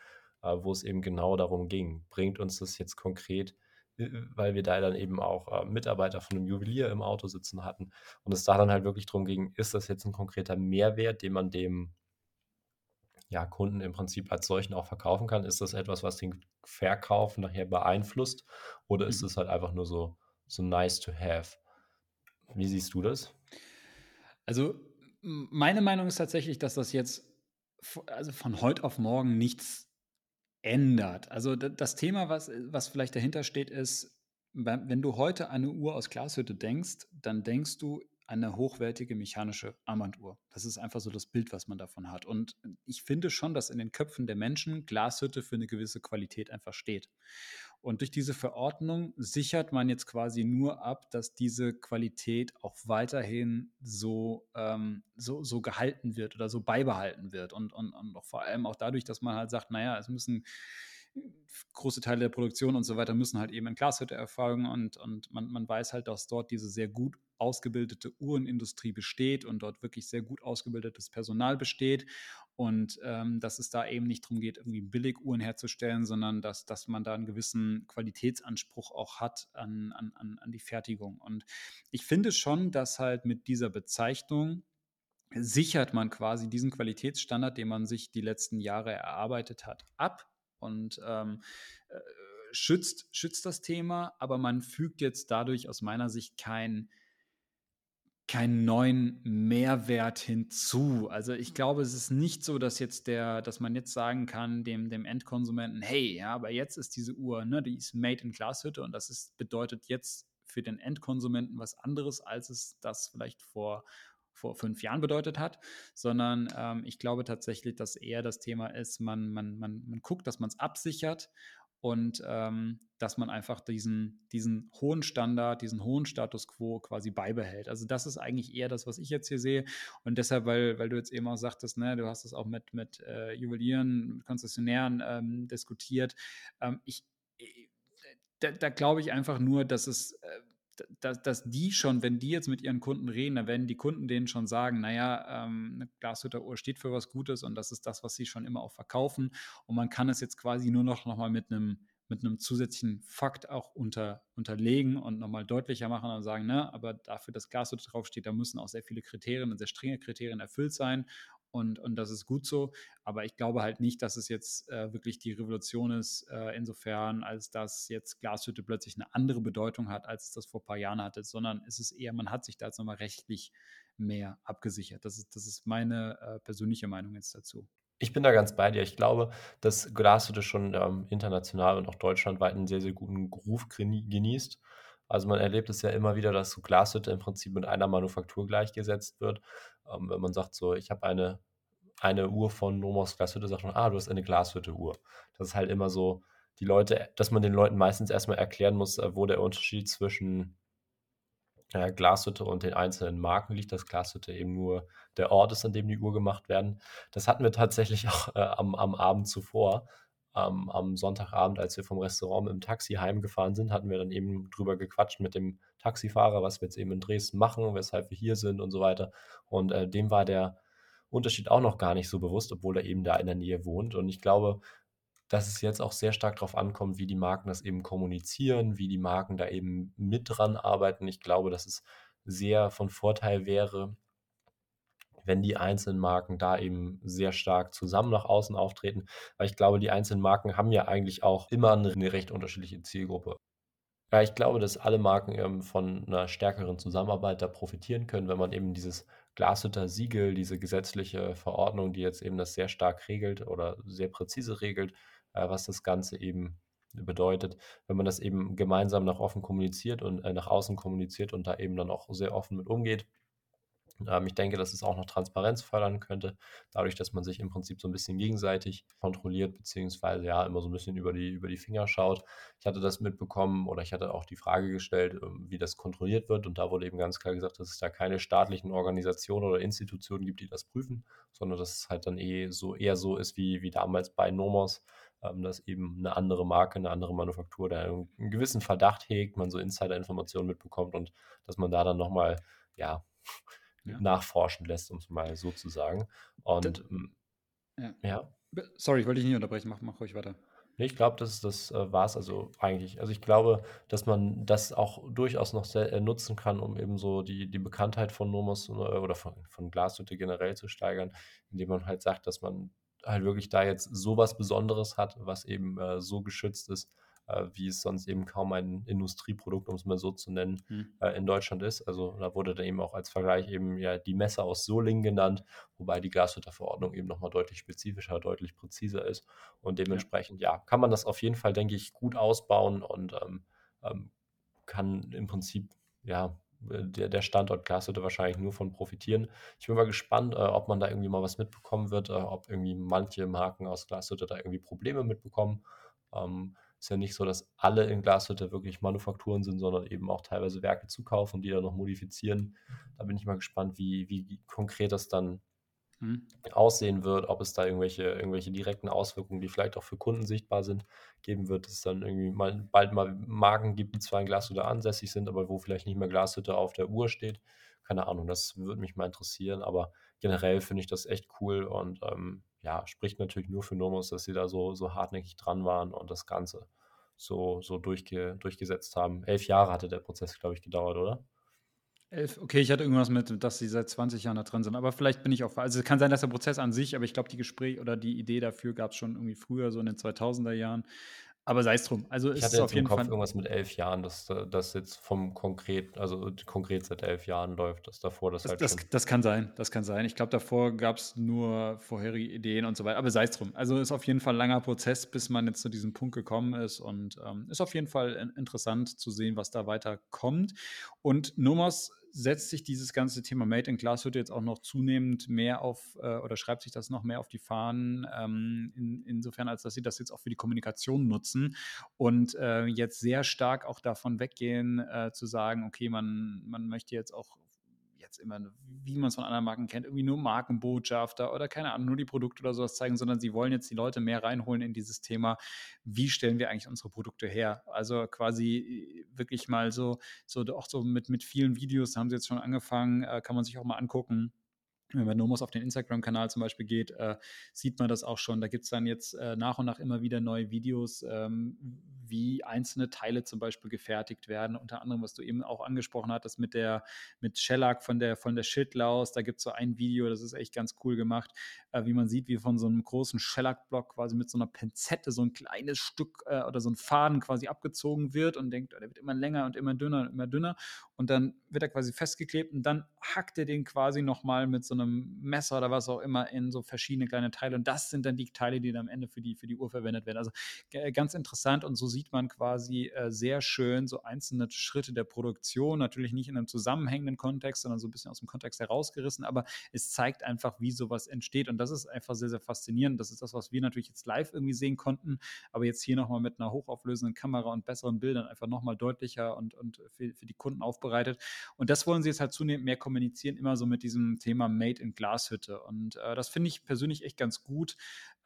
wo es eben genau darum ging, bringt uns das jetzt konkret, äh, weil wir da dann eben auch äh, Mitarbeiter von einem Juwelier im Auto sitzen hatten und es da dann halt wirklich darum ging, ist das jetzt ein konkreter Mehrwert, den man dem ja, Kunden im Prinzip als solchen auch verkaufen kann? Ist das etwas, was den Verkauf nachher beeinflusst oder ist mhm. es halt einfach nur so, so nice to have? Wie siehst du das? Also meine Meinung ist tatsächlich, dass das jetzt also von heute auf morgen nichts ändert. Also das Thema, was, was vielleicht dahinter steht, ist, wenn du heute eine Uhr aus Glashütte denkst, dann denkst du eine hochwertige mechanische Armbanduhr. Das ist einfach so das Bild, was man davon hat. Und ich finde schon, dass in den Köpfen der Menschen Glashütte für eine gewisse Qualität einfach steht. Und durch diese Verordnung sichert man jetzt quasi nur ab, dass diese Qualität auch weiterhin so, ähm, so, so gehalten wird oder so beibehalten wird. Und, und, und vor allem auch dadurch, dass man halt sagt, naja, es müssen große Teile der Produktion und so weiter müssen halt eben in Glashütte erfolgen und, und man, man weiß halt, dass dort diese sehr gut ausgebildete Uhrenindustrie besteht und dort wirklich sehr gut ausgebildetes Personal besteht und ähm, dass es da eben nicht darum geht, irgendwie Billiguhren herzustellen, sondern dass, dass man da einen gewissen Qualitätsanspruch auch hat an, an, an die Fertigung. Und ich finde schon, dass halt mit dieser Bezeichnung sichert man quasi diesen Qualitätsstandard, den man sich die letzten Jahre erarbeitet hat, ab und ähm, äh, schützt, schützt das Thema, aber man fügt jetzt dadurch aus meiner Sicht kein keinen neuen Mehrwert hinzu. Also ich glaube, es ist nicht so, dass jetzt der, dass man jetzt sagen kann dem, dem Endkonsumenten, hey, ja, aber jetzt ist diese Uhr, ne, die ist made in Glashütte und das ist, bedeutet jetzt für den Endkonsumenten was anderes, als es das vielleicht vor, vor fünf Jahren bedeutet hat, sondern ähm, ich glaube tatsächlich, dass eher das Thema ist, man, man, man, man guckt, dass man es absichert und ähm, dass man einfach diesen, diesen hohen Standard, diesen hohen Status quo quasi beibehält. Also das ist eigentlich eher das, was ich jetzt hier sehe. Und deshalb, weil, weil du jetzt eben auch sagtest, ne, du hast es auch mit, mit äh, Juwelieren, mit Konzessionären ähm, diskutiert. Ähm, ich, äh, da, da glaube ich einfach nur, dass es äh, dass, dass die schon, wenn die jetzt mit ihren Kunden reden, dann werden die Kunden denen schon sagen, naja, ähm, eine Glashütteruhr steht für was Gutes und das ist das, was sie schon immer auch verkaufen. Und man kann es jetzt quasi nur noch, noch mal mit einem mit einem zusätzlichen Fakt auch unter, unterlegen und nochmal deutlicher machen und sagen, ne, aber dafür, dass Glashütte draufsteht, da müssen auch sehr viele Kriterien und sehr strenge Kriterien erfüllt sein und, und das ist gut so. Aber ich glaube halt nicht, dass es jetzt äh, wirklich die Revolution ist, äh, insofern, als dass jetzt Glashütte plötzlich eine andere Bedeutung hat, als es das vor ein paar Jahren hatte, sondern es ist eher, man hat sich da jetzt nochmal rechtlich mehr abgesichert. Das ist, das ist meine äh, persönliche Meinung jetzt dazu. Ich bin da ganz bei dir. Ich glaube, dass Glashütte schon ähm, international und auch deutschlandweit einen sehr, sehr guten Ruf genießt. Also man erlebt es ja immer wieder, dass so Glashütte im Prinzip mit einer Manufaktur gleichgesetzt wird. Ähm, wenn man sagt so, ich habe eine, eine Uhr von Nomos Glashütte, sagt man, ah, du hast eine Glashütte-Uhr. Das ist halt immer so, die Leute, dass man den Leuten meistens erstmal erklären muss, äh, wo der Unterschied zwischen äh, Glashütte und den einzelnen Marken liegt, dass Glashütte eben nur der Ort ist, an dem die Uhr gemacht werden. Das hatten wir tatsächlich auch äh, am, am Abend zuvor. Ähm, am Sonntagabend, als wir vom Restaurant im Taxi heimgefahren sind, hatten wir dann eben drüber gequatscht mit dem Taxifahrer, was wir jetzt eben in Dresden machen, weshalb wir hier sind und so weiter. Und äh, dem war der Unterschied auch noch gar nicht so bewusst, obwohl er eben da in der Nähe wohnt. Und ich glaube, dass es jetzt auch sehr stark darauf ankommt, wie die Marken das eben kommunizieren, wie die Marken da eben mit dran arbeiten. Ich glaube, dass es sehr von Vorteil wäre, wenn die einzelnen Marken da eben sehr stark zusammen nach außen auftreten, weil ich glaube, die einzelnen Marken haben ja eigentlich auch immer eine recht unterschiedliche Zielgruppe. Ja, ich glaube, dass alle Marken ähm, von einer stärkeren Zusammenarbeit da profitieren können, wenn man eben dieses Glashütter-Siegel, diese gesetzliche Verordnung, die jetzt eben das sehr stark regelt oder sehr präzise regelt, äh, was das Ganze eben bedeutet, wenn man das eben gemeinsam nach offen kommuniziert und äh, nach außen kommuniziert und da eben dann auch sehr offen mit umgeht. Ähm, ich denke, dass es auch noch Transparenz fördern könnte, dadurch, dass man sich im Prinzip so ein bisschen gegenseitig kontrolliert, beziehungsweise ja immer so ein bisschen über die, über die Finger schaut. Ich hatte das mitbekommen oder ich hatte auch die Frage gestellt, ähm, wie das kontrolliert wird. Und da wurde eben ganz klar gesagt, dass es da keine staatlichen Organisationen oder Institutionen gibt, die das prüfen, sondern dass es halt dann eh so eher so ist wie, wie damals bei Nomos, ähm, dass eben eine andere Marke, eine andere Manufaktur da einen gewissen Verdacht hegt, man so Insider-Informationen mitbekommt und dass man da dann nochmal, ja, ja. nachforschen lässt, um es mal so zu sagen. Und das, hm, ja. ja. Sorry, ich wollte dich nicht unterbrechen, mach, mach ruhig weiter. Nee, ich glaube, das, das äh, war es also eigentlich. Also ich glaube, dass man das auch durchaus noch sehr, äh, nutzen kann, um eben so die, die Bekanntheit von Nomos äh, oder von, von Glashütte generell zu steigern, indem man halt sagt, dass man halt wirklich da jetzt sowas Besonderes hat, was eben äh, so geschützt ist, äh, wie es sonst eben kaum ein Industrieprodukt, um es mal so zu nennen, mhm. äh, in Deutschland ist. Also da wurde dann eben auch als Vergleich eben ja die Messe aus Solingen genannt, wobei die Glashütterverordnung eben nochmal deutlich spezifischer, deutlich präziser ist. Und dementsprechend, ja. ja, kann man das auf jeden Fall, denke ich, gut ausbauen und ähm, ähm, kann im Prinzip, ja, der, der Standort Glashütte wahrscheinlich nur von profitieren. Ich bin mal gespannt, äh, ob man da irgendwie mal was mitbekommen wird, äh, ob irgendwie manche Marken aus Glashütte da irgendwie Probleme mitbekommen. Ähm, ist ja nicht so, dass alle in Glashütte wirklich Manufakturen sind, sondern eben auch teilweise Werke zukaufen und die dann noch modifizieren. Da bin ich mal gespannt, wie, wie konkret das dann mhm. aussehen wird, ob es da irgendwelche, irgendwelche direkten Auswirkungen, die vielleicht auch für Kunden sichtbar sind, geben wird, dass es dann irgendwie mal, bald mal Marken gibt, die zwar in Glashütte ansässig sind, aber wo vielleicht nicht mehr Glashütte auf der Uhr steht. Keine Ahnung, das würde mich mal interessieren, aber generell finde ich das echt cool und ähm, ja, spricht natürlich nur für Nomos, dass sie da so, so hartnäckig dran waren und das Ganze so, so durchge, durchgesetzt haben. Elf Jahre hatte der Prozess, glaube ich, gedauert, oder? Elf, okay, ich hatte irgendwas mit, dass sie seit 20 Jahren da drin sind, aber vielleicht bin ich auch, also es kann sein, dass der Prozess an sich, aber ich glaube, die Gespräche oder die Idee dafür gab es schon irgendwie früher, so in den 2000er Jahren. Aber sei es drum. Also ich ist hatte auf jeden Kopf Fall irgendwas mit elf Jahren, dass das jetzt vom konkret, also konkret seit elf Jahren läuft, dass davor das, das halt das. Das kann sein, das kann sein. Ich glaube, davor gab es nur vorherige Ideen und so weiter. Aber sei es drum. Also ist auf jeden Fall ein langer Prozess, bis man jetzt zu diesem Punkt gekommen ist und ähm, ist auf jeden Fall interessant zu sehen, was da weiter kommt. Und Nomos setzt sich dieses ganze Thema Made in Glashütte jetzt auch noch zunehmend mehr auf äh, oder schreibt sich das noch mehr auf die Fahnen, ähm, in, insofern, als dass sie das jetzt auch für die Kommunikation nutzen und äh, jetzt sehr stark auch davon weggehen, äh, zu sagen, okay, man, man möchte jetzt auch jetzt immer, wie man es von anderen Marken kennt, irgendwie nur Markenbotschafter oder keine Ahnung, nur die Produkte oder sowas zeigen, sondern sie wollen jetzt die Leute mehr reinholen in dieses Thema, wie stellen wir eigentlich unsere Produkte her? Also quasi äh, wirklich mal so, so auch so mit, mit vielen Videos haben sie jetzt schon angefangen, äh, kann man sich auch mal angucken wenn man Nomos auf den Instagram-Kanal zum Beispiel geht, äh, sieht man das auch schon. Da gibt es dann jetzt äh, nach und nach immer wieder neue Videos, ähm, wie einzelne Teile zum Beispiel gefertigt werden. Unter anderem, was du eben auch angesprochen hattest mit der mit Shellac von der von der Schildlaus. Da gibt es so ein Video, das ist echt ganz cool gemacht, äh, wie man sieht, wie von so einem großen Shellac-Block quasi mit so einer Pinzette so ein kleines Stück äh, oder so ein Faden quasi abgezogen wird und denkt, oh, der wird immer länger und immer dünner und immer dünner. Und dann wird er quasi festgeklebt und dann hackt er den quasi nochmal mit so einem Messer oder was auch immer in so verschiedene kleine Teile. Und das sind dann die Teile, die dann am Ende für die, für die Uhr verwendet werden. Also ganz interessant und so sieht man quasi äh, sehr schön so einzelne Schritte der Produktion, natürlich nicht in einem zusammenhängenden Kontext, sondern so ein bisschen aus dem Kontext herausgerissen, aber es zeigt einfach, wie sowas entsteht und das ist einfach sehr, sehr faszinierend. Das ist das, was wir natürlich jetzt live irgendwie sehen konnten, aber jetzt hier nochmal mit einer hochauflösenden Kamera und besseren Bildern einfach nochmal deutlicher und, und für, für die Kunden aufbereitet. Und das wollen sie jetzt halt zunehmend mehr kommunizieren, immer so mit diesem Thema Made in Glashütte. Und äh, das finde ich persönlich echt ganz gut,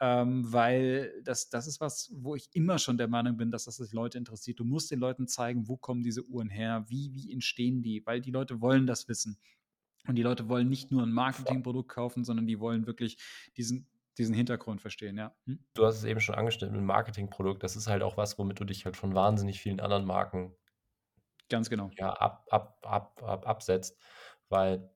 ähm, weil das, das ist was, wo ich immer schon der Meinung bin, dass das die Leute interessiert. Du musst den Leuten zeigen, wo kommen diese Uhren her, wie, wie entstehen die, weil die Leute wollen das wissen. Und die Leute wollen nicht nur ein Marketingprodukt kaufen, sondern die wollen wirklich diesen, diesen Hintergrund verstehen, ja. Hm? Du hast es eben schon angestellt, ein Marketingprodukt, das ist halt auch was, womit du dich halt von wahnsinnig vielen anderen Marken Ganz genau. Ja, ab, ab, ab, ab, absetzt, weil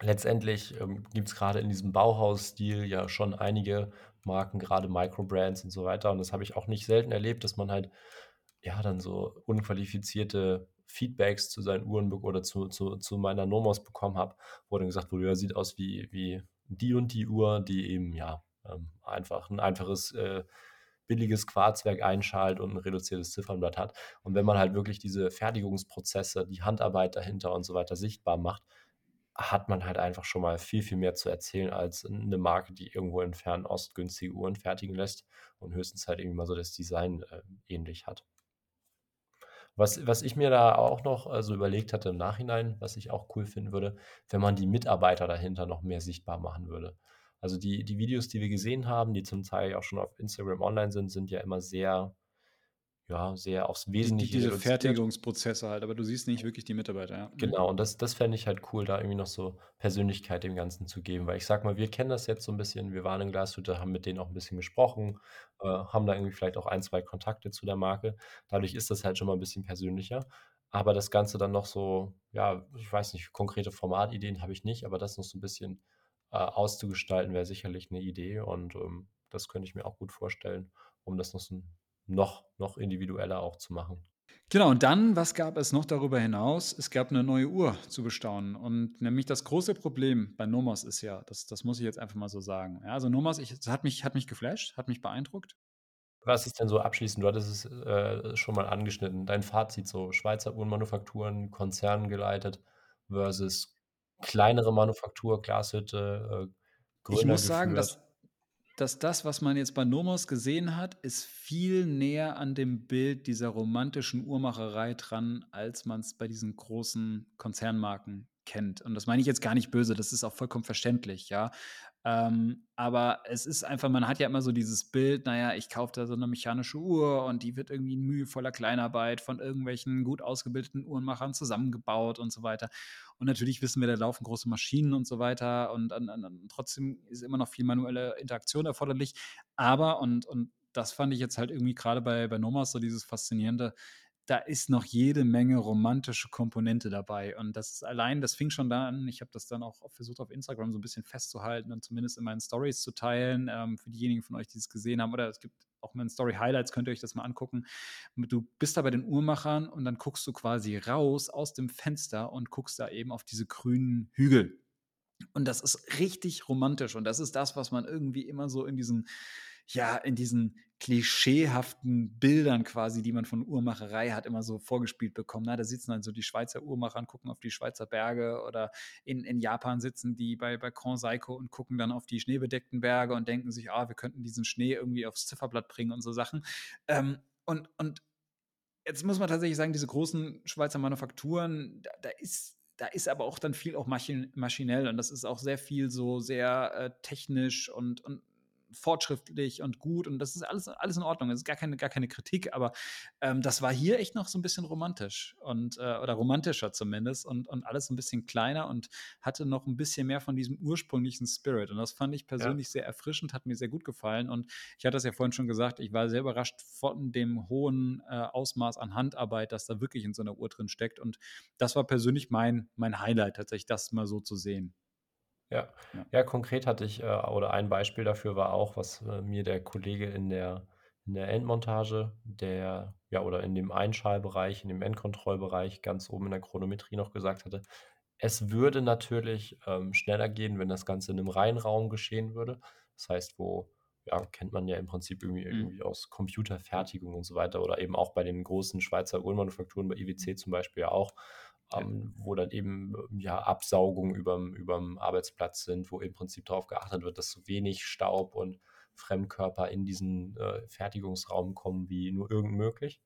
letztendlich ähm, gibt es gerade in diesem Bauhaus-Stil ja schon einige Marken, gerade Microbrands und so weiter. Und das habe ich auch nicht selten erlebt, dass man halt ja dann so unqualifizierte Feedbacks zu seinen Uhren oder zu, zu, zu meiner Nomos bekommen habe, wo dann gesagt wurde, ja, sieht aus wie, wie die und die Uhr, die eben ja ähm, einfach ein einfaches äh, billiges Quarzwerk einschalt und ein reduziertes Ziffernblatt hat. Und wenn man halt wirklich diese Fertigungsprozesse, die Handarbeit dahinter und so weiter sichtbar macht, hat man halt einfach schon mal viel, viel mehr zu erzählen als eine Marke, die irgendwo in Fernost günstige Uhren fertigen lässt und höchstens halt irgendwie mal so das Design äh, ähnlich hat. Was, was ich mir da auch noch äh, so überlegt hatte im Nachhinein, was ich auch cool finden würde, wenn man die Mitarbeiter dahinter noch mehr sichtbar machen würde. Also die, die Videos, die wir gesehen haben, die zum Teil auch schon auf Instagram online sind, sind ja immer sehr ja, sehr aufs Wesentliche Die, diese reduziert. Fertigungsprozesse halt, aber du siehst nicht wirklich die Mitarbeiter, ja. Mhm. Genau, und das, das fände ich halt cool, da irgendwie noch so Persönlichkeit dem Ganzen zu geben, weil ich sag mal, wir kennen das jetzt so ein bisschen, wir waren in Glashütte, haben mit denen auch ein bisschen gesprochen, äh, haben da irgendwie vielleicht auch ein, zwei Kontakte zu der Marke. Dadurch ist das halt schon mal ein bisschen persönlicher. Aber das Ganze dann noch so, ja, ich weiß nicht, konkrete Formatideen habe ich nicht, aber das noch so ein bisschen äh, auszugestalten, wäre sicherlich eine Idee und ähm, das könnte ich mir auch gut vorstellen, um das noch so ein noch, noch individueller auch zu machen. Genau, und dann, was gab es noch darüber hinaus? Es gab eine neue Uhr zu bestaunen. Und nämlich das große Problem bei Nomos ist ja, das, das muss ich jetzt einfach mal so sagen. Ja, also Nomos, ich, das hat mich, hat mich geflasht, hat mich beeindruckt. Was ist denn so abschließend? Du hattest es äh, schon mal angeschnitten. Dein Fazit so: Schweizer Uhrenmanufakturen, Konzern geleitet versus kleinere Manufaktur, Glashütte, äh, Gründer Ich muss sagen, dass dass das, was man jetzt bei Nomos gesehen hat, ist viel näher an dem Bild dieser romantischen Uhrmacherei dran, als man es bei diesen großen Konzernmarken kennt. Und das meine ich jetzt gar nicht böse, das ist auch vollkommen verständlich, ja. Ähm, aber es ist einfach, man hat ja immer so dieses Bild, naja, ich kaufe da so eine mechanische Uhr und die wird irgendwie in mühevoller Kleinarbeit von irgendwelchen gut ausgebildeten Uhrenmachern zusammengebaut und so weiter. Und natürlich wissen wir, da laufen große Maschinen und so weiter und, und, und trotzdem ist immer noch viel manuelle Interaktion erforderlich. Aber, und, und das fand ich jetzt halt irgendwie gerade bei, bei Nomas so dieses Faszinierende, da ist noch jede Menge romantische Komponente dabei. Und das ist allein, das fing schon da an. Ich habe das dann auch versucht, auf Instagram so ein bisschen festzuhalten und zumindest in meinen Stories zu teilen. Ähm, für diejenigen von euch, die es gesehen haben, oder es gibt auch meinen Story Highlights, könnt ihr euch das mal angucken. Du bist da bei den Uhrmachern und dann guckst du quasi raus aus dem Fenster und guckst da eben auf diese grünen Hügel. Und das ist richtig romantisch. Und das ist das, was man irgendwie immer so in diesen ja, in diesen klischeehaften Bildern quasi, die man von Uhrmacherei hat, immer so vorgespielt bekommen. Na, da sitzen dann so die Schweizer Uhrmacher und gucken auf die Schweizer Berge oder in, in Japan sitzen die bei, bei Grand Seiko und gucken dann auf die schneebedeckten Berge und denken sich, ah, wir könnten diesen Schnee irgendwie aufs Zifferblatt bringen und so Sachen. Ähm, und, und jetzt muss man tatsächlich sagen, diese großen Schweizer Manufakturen, da, da ist da ist aber auch dann viel auch maschinell und das ist auch sehr viel so sehr äh, technisch und, und fortschrittlich und gut und das ist alles, alles in Ordnung. Das ist gar keine, gar keine Kritik, aber ähm, das war hier echt noch so ein bisschen romantisch und äh, oder romantischer zumindest und, und alles ein bisschen kleiner und hatte noch ein bisschen mehr von diesem ursprünglichen Spirit. Und das fand ich persönlich ja. sehr erfrischend, hat mir sehr gut gefallen. Und ich hatte das ja vorhin schon gesagt, ich war sehr überrascht von dem hohen äh, Ausmaß an Handarbeit, das da wirklich in so einer Uhr drin steckt. Und das war persönlich mein, mein Highlight, tatsächlich das mal so zu sehen. Ja. ja, ja, konkret hatte ich, äh, oder ein Beispiel dafür war auch, was äh, mir der Kollege in der, in der Endmontage, der, ja, oder in dem Einschalbereich, in dem Endkontrollbereich ganz oben in der Chronometrie noch gesagt hatte. Es würde natürlich ähm, schneller gehen, wenn das Ganze in einem Reihenraum geschehen würde. Das heißt, wo, ja, kennt man ja im Prinzip irgendwie, mhm. irgendwie aus Computerfertigung und so weiter oder eben auch bei den großen Schweizer Uhrenmanufakturen, bei IWC zum Beispiel ja auch, ähm, wo dann eben ja Absaugungen überm, überm Arbeitsplatz sind, wo im Prinzip darauf geachtet wird, dass so wenig Staub und Fremdkörper in diesen äh, Fertigungsraum kommen wie nur irgend möglich.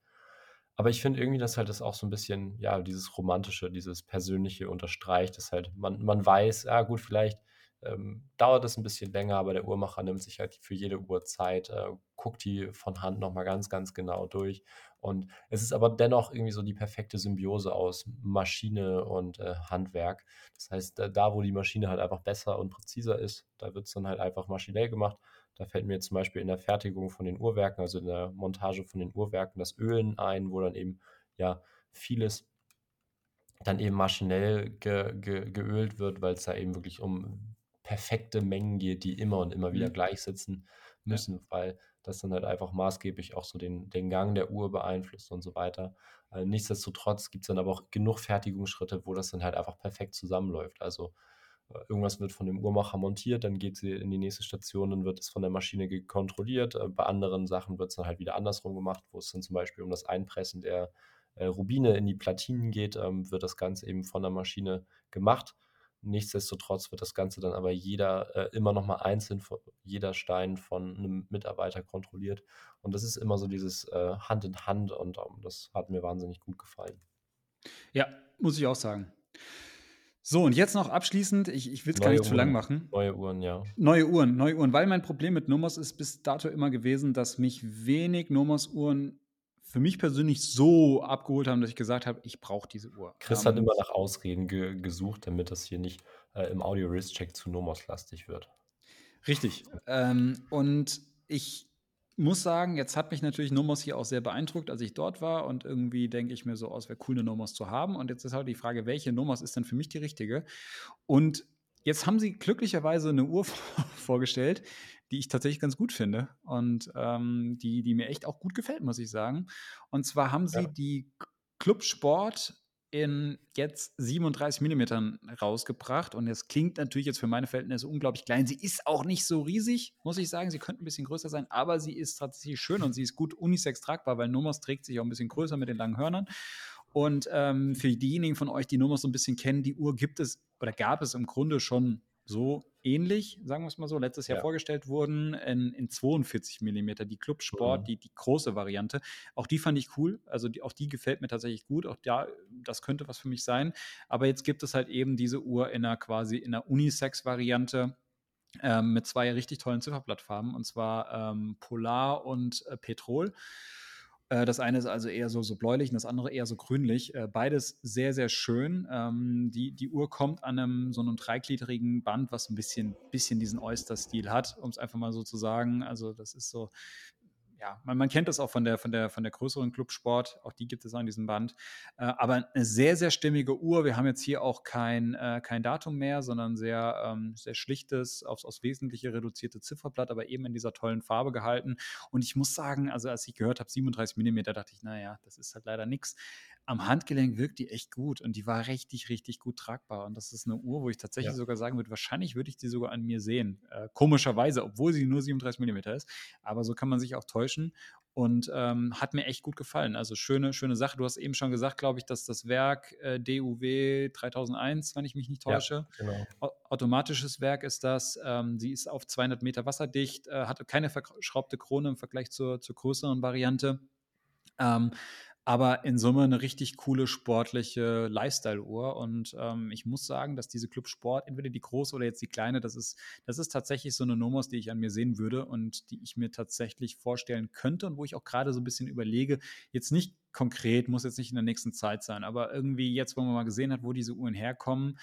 Aber ich finde irgendwie, dass halt das auch so ein bisschen, ja, dieses Romantische, dieses Persönliche unterstreicht, dass halt man, man weiß, ja gut, vielleicht ähm, dauert es ein bisschen länger, aber der Uhrmacher nimmt sich halt für jede Uhr Zeit, äh, guckt die von Hand nochmal ganz, ganz genau durch. Und es ist aber dennoch irgendwie so die perfekte Symbiose aus Maschine und äh, Handwerk. Das heißt, da, wo die Maschine halt einfach besser und präziser ist, da wird es dann halt einfach maschinell gemacht. Da fällt mir zum Beispiel in der Fertigung von den Uhrwerken, also in der Montage von den Uhrwerken, das Ölen ein, wo dann eben ja vieles dann eben maschinell ge, ge, geölt wird, weil es da eben wirklich um perfekte Mengen geht, die immer und immer wieder mhm. gleich sitzen müssen, ja. weil das dann halt einfach maßgeblich auch so den, den Gang der Uhr beeinflusst und so weiter. Äh, nichtsdestotrotz gibt es dann aber auch genug Fertigungsschritte, wo das dann halt einfach perfekt zusammenläuft. Also äh, irgendwas wird von dem Uhrmacher montiert, dann geht sie in die nächste Station, dann wird es von der Maschine kontrolliert. Äh, bei anderen Sachen wird es dann halt wieder andersrum gemacht, wo es dann zum Beispiel um das Einpressen der äh, Rubine in die Platinen geht, ähm, wird das Ganze eben von der Maschine gemacht. Nichtsdestotrotz wird das Ganze dann aber jeder äh, immer nochmal einzeln, jeder Stein von einem Mitarbeiter kontrolliert. Und das ist immer so dieses äh, Hand in Hand und um, das hat mir wahnsinnig gut gefallen. Ja, muss ich auch sagen. So, und jetzt noch abschließend, ich, ich will es gar nicht Uhren, zu lang machen. Neue Uhren, ja. Neue Uhren, neue Uhren, weil mein Problem mit Nomos ist bis dato immer gewesen, dass mich wenig Nomos-Uhren für mich persönlich so abgeholt haben, dass ich gesagt habe, ich brauche diese Uhr. Chris hat immer nach Ausreden ge gesucht, damit das hier nicht äh, im Audio-Wrist-Check zu Nomos-lastig wird. Richtig. Ähm, und ich muss sagen, jetzt hat mich natürlich Nomos hier auch sehr beeindruckt, als ich dort war. Und irgendwie denke ich mir so aus, wäre cool, eine Nomos zu haben. Und jetzt ist halt die Frage, welche Nomos ist denn für mich die richtige? Und jetzt haben sie glücklicherweise eine Uhr vorgestellt, die ich tatsächlich ganz gut finde und ähm, die, die mir echt auch gut gefällt, muss ich sagen. Und zwar haben sie ja. die Club Sport in jetzt 37 mm rausgebracht und es klingt natürlich jetzt für meine Verhältnisse unglaublich klein. Sie ist auch nicht so riesig, muss ich sagen. Sie könnte ein bisschen größer sein, aber sie ist tatsächlich schön und sie ist gut unisex tragbar, weil Nomos trägt sich auch ein bisschen größer mit den langen Hörnern. Und ähm, für diejenigen von euch, die Nomos so ein bisschen kennen, die Uhr gibt es oder gab es im Grunde schon so ähnlich, sagen wir es mal so, letztes Jahr ja. vorgestellt wurden in, in 42 mm, die Club Sport, mhm. die, die große Variante. Auch die fand ich cool, also die, auch die gefällt mir tatsächlich gut, auch da, das könnte was für mich sein. Aber jetzt gibt es halt eben diese Uhr in einer quasi in einer Unisex-Variante. Ähm, mit zwei richtig tollen Zifferblattfarben, und zwar ähm, Polar und äh, Petrol. Äh, das eine ist also eher so, so bläulich und das andere eher so grünlich. Äh, beides sehr, sehr schön. Ähm, die, die Uhr kommt an einem so einem dreigliedrigen Band, was ein bisschen, bisschen diesen Oyster-Stil hat, um es einfach mal so zu sagen. Also das ist so ja, man, man, kennt das auch von der, von der, von der größeren Clubsport, auch die gibt es an diesem Band. Äh, aber eine sehr, sehr stimmige Uhr. Wir haben jetzt hier auch kein, äh, kein Datum mehr, sondern sehr, ähm, sehr schlichtes, aufs, aufs Wesentliche reduzierte Zifferblatt, aber eben in dieser tollen Farbe gehalten. Und ich muss sagen, also als ich gehört habe, 37 mm, dachte ich, naja, das ist halt leider nichts am Handgelenk wirkt die echt gut und die war richtig, richtig gut tragbar. Und das ist eine Uhr, wo ich tatsächlich ja. sogar sagen würde, wahrscheinlich würde ich die sogar an mir sehen. Äh, komischerweise, obwohl sie nur 37 mm ist. Aber so kann man sich auch täuschen und ähm, hat mir echt gut gefallen. Also schöne, schöne Sache. Du hast eben schon gesagt, glaube ich, dass das Werk äh, DUW 3001, wenn ich mich nicht täusche, ja, genau. automatisches Werk ist das. Ähm, sie ist auf 200 Meter wasserdicht, äh, hat keine verschraubte Krone im Vergleich zur, zur größeren Variante. Ähm, aber in Summe eine richtig coole sportliche Lifestyle-Uhr. Und ähm, ich muss sagen, dass diese Club Sport, entweder die große oder jetzt die kleine, das ist, das ist tatsächlich so eine Nomos, die ich an mir sehen würde und die ich mir tatsächlich vorstellen könnte und wo ich auch gerade so ein bisschen überlege, jetzt nicht konkret, muss jetzt nicht in der nächsten Zeit sein, aber irgendwie jetzt, wo man mal gesehen hat, wo diese Uhren herkommen,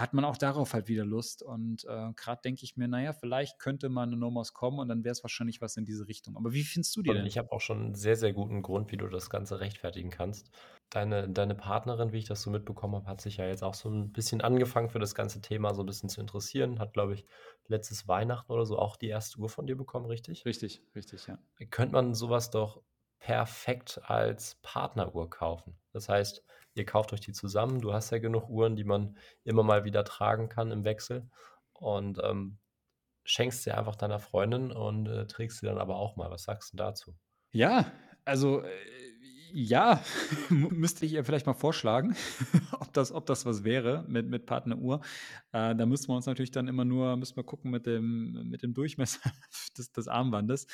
hat man auch darauf halt wieder Lust. Und äh, gerade denke ich mir, naja, vielleicht könnte mal eine Nomos kommen und dann wäre es wahrscheinlich was in diese Richtung. Aber wie findest du die Und denn? ich habe auch schon einen sehr, sehr guten Grund, wie du das Ganze rechtfertigen kannst. Deine, deine Partnerin, wie ich das so mitbekommen habe, hat sich ja jetzt auch so ein bisschen angefangen für das ganze Thema so ein bisschen zu interessieren. Hat, glaube ich, letztes Weihnachten oder so auch die erste Uhr von dir bekommen, richtig? Richtig, richtig, ja. Könnte man sowas doch perfekt als Partneruhr kaufen. Das heißt, ihr kauft euch die zusammen. Du hast ja genug Uhren, die man immer mal wieder tragen kann im Wechsel und ähm, schenkst sie einfach deiner Freundin und äh, trägst sie dann aber auch mal. Was sagst du dazu? Ja, also, äh, ja, müsste ich ihr vielleicht mal vorschlagen, ob das ob das was wäre mit mit Partneruhr. Äh, da müssten wir uns natürlich dann immer nur müssen wir gucken mit dem mit dem Durchmesser des des Armbandes.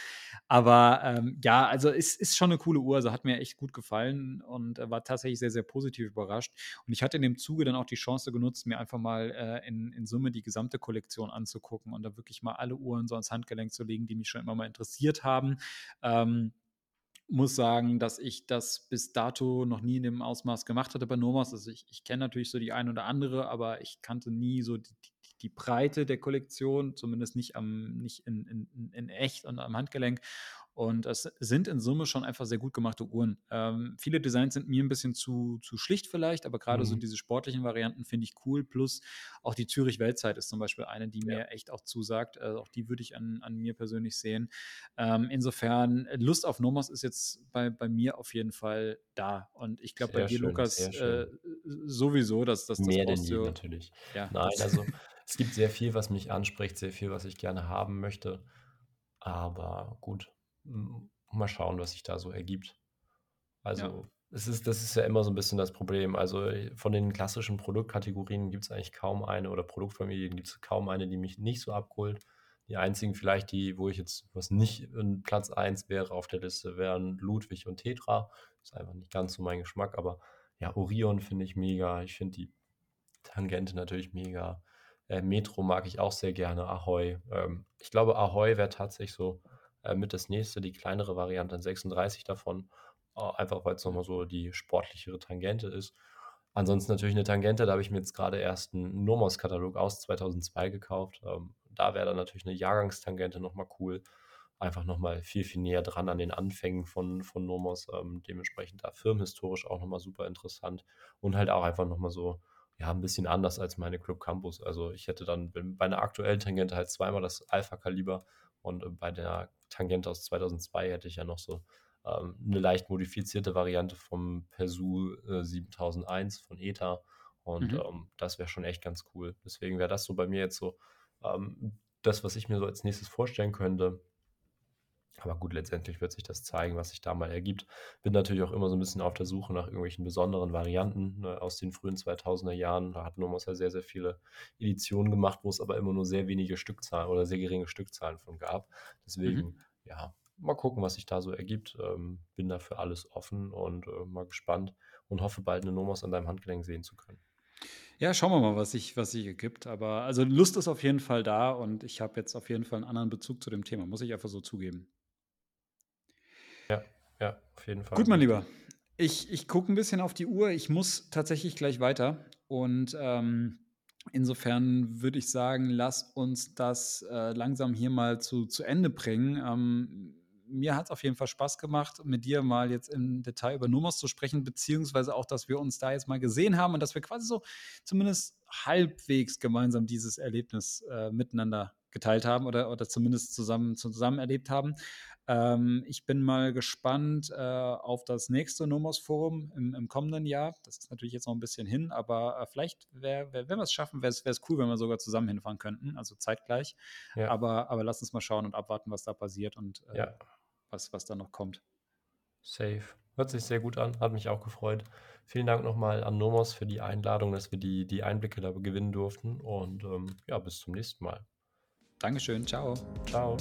Aber, ähm, ja, also, es ist schon eine coole Uhr, also, hat mir echt gut gefallen und, äh, war tatsächlich sehr, sehr positiv überrascht. Und ich hatte in dem Zuge dann auch die Chance genutzt, mir einfach mal, äh, in in Summe die gesamte Kollektion anzugucken und da wirklich mal alle Uhren so ans Handgelenk zu legen, die mich schon immer mal interessiert haben. Ähm muss sagen, dass ich das bis dato noch nie in dem Ausmaß gemacht hatte bei Nomos. Also ich, ich kenne natürlich so die ein oder andere, aber ich kannte nie so die, die, Breite der Kollektion, zumindest nicht, am, nicht in, in, in echt und am Handgelenk. Und es sind in Summe schon einfach sehr gut gemachte Uhren. Ähm, viele Designs sind mir ein bisschen zu, zu schlicht vielleicht, aber gerade so Mhm. diese sportlichen Varianten finde ich cool. Plus auch die Zürich Weltzeit ist zum Beispiel eine, die Ja, mir echt auch zusagt. Also auch die würde ich an, an mir persönlich sehen. Ähm, insofern, Lust auf Nomos ist jetzt bei, bei mir auf jeden Fall da. Und ich glaube, bei dir, schön, Lukas, äh, sowieso, dass, dass das Mehr denn je natürlich. Ja, Nein, also es gibt sehr viel, was mich anspricht, sehr viel, was ich gerne haben möchte. Aber gut, mal schauen, was sich da so ergibt. ja. Also, es ist das ist ja immer so ein bisschen das Problem. Also, von den klassischen Produktkategorien gibt es eigentlich kaum eine oder Produktfamilien gibt es kaum eine, die mich nicht so abholt. Die einzigen vielleicht, die wo ich jetzt was nicht in Platz eins wäre auf der Liste, wären Ludwig und Tetra. Ist einfach nicht ganz so mein Geschmack, aber ja, Orion finde ich mega. Ich finde die Tangente natürlich mega. Äh, Metro mag ich auch sehr gerne, Ahoy. Ähm, ich glaube, Ahoy wäre tatsächlich so äh, mit das nächste, die kleinere Variante, ein 36 davon. Äh, einfach weil es nochmal so die sportlichere Tangente ist. Ansonsten natürlich eine Tangente, da habe ich mir jetzt gerade erst einen Nomos-Katalog aus 2002 gekauft. Ähm, da wäre dann natürlich eine Jahrgangstangente nochmal cool. Einfach nochmal viel, viel näher dran an den Anfängen von, von Nomos. Ähm, dementsprechend da firmenhistorisch auch nochmal super interessant. Und halt auch einfach nochmal so ja, ein bisschen anders als meine Club Campus. Also ich hätte dann bei einer aktuellen Tangente halt zweimal das Alpha-Kaliber und äh, bei der Tangente aus 2002 hätte ich ja noch so ähm, eine leicht modifizierte Variante vom Persu äh, 7001 von ETA und Mhm. ähm, das wäre schon echt ganz cool. Deswegen wäre das so bei mir jetzt so ähm, das, was ich mir so als nächstes vorstellen könnte. Aber gut, letztendlich wird sich das zeigen, was sich da mal ergibt. Bin natürlich auch immer so ein bisschen auf der Suche nach irgendwelchen besonderen Varianten, ne, aus den frühen 2000er Jahren. Da hat Nomos ja sehr, sehr viele Editionen gemacht, wo es aber immer nur sehr wenige Stückzahlen oder sehr geringe Stückzahlen von gab. Mhm. Deswegen, ja, mal gucken, was sich da so ergibt. Ähm, bin dafür alles offen und äh, mal gespannt und hoffe bald eine Nomos an deinem Handgelenk sehen zu können. Ja, schauen wir mal, was sich, was sich ergibt. Aber also Lust ist auf jeden Fall da und ich habe jetzt auf jeden Fall einen anderen Bezug zu dem Thema, muss ich einfach so zugeben. Ja, auf jeden Fall Gut, mein Lieber. Ich, ich gucke ein bisschen auf die Uhr. Ich muss tatsächlich gleich weiter. Und ähm, insofern würde ich sagen, lass uns das äh, langsam hier mal zu, zu Ende bringen. Ähm, mir hat es auf jeden Fall Spaß gemacht, mit dir mal jetzt im Detail über Nummers zu sprechen, beziehungsweise auch, dass wir uns da jetzt mal gesehen haben und dass wir quasi so zumindest halbwegs gemeinsam dieses Erlebnis äh, miteinander geteilt haben oder, oder zumindest zusammen, zusammen erlebt haben. Ähm, ich bin mal gespannt äh, auf das nächste Nomos-Forum im, im, kommenden Jahr. Das ist natürlich jetzt noch ein bisschen hin, aber äh, vielleicht, wär, wär, wenn wir es schaffen, wäre es cool, wenn wir sogar zusammen hinfahren könnten, also zeitgleich. Ja, Aber, aber lass uns mal schauen und abwarten, was da passiert und äh, ja, was, was da noch kommt. safe. Hört sich sehr gut an, hat mich auch gefreut. Vielen Dank nochmal an Nomos für die Einladung, dass wir die, die Einblicke da gewinnen durften und ähm, ja, bis zum nächsten Mal. Dankeschön, ciao. Ciao.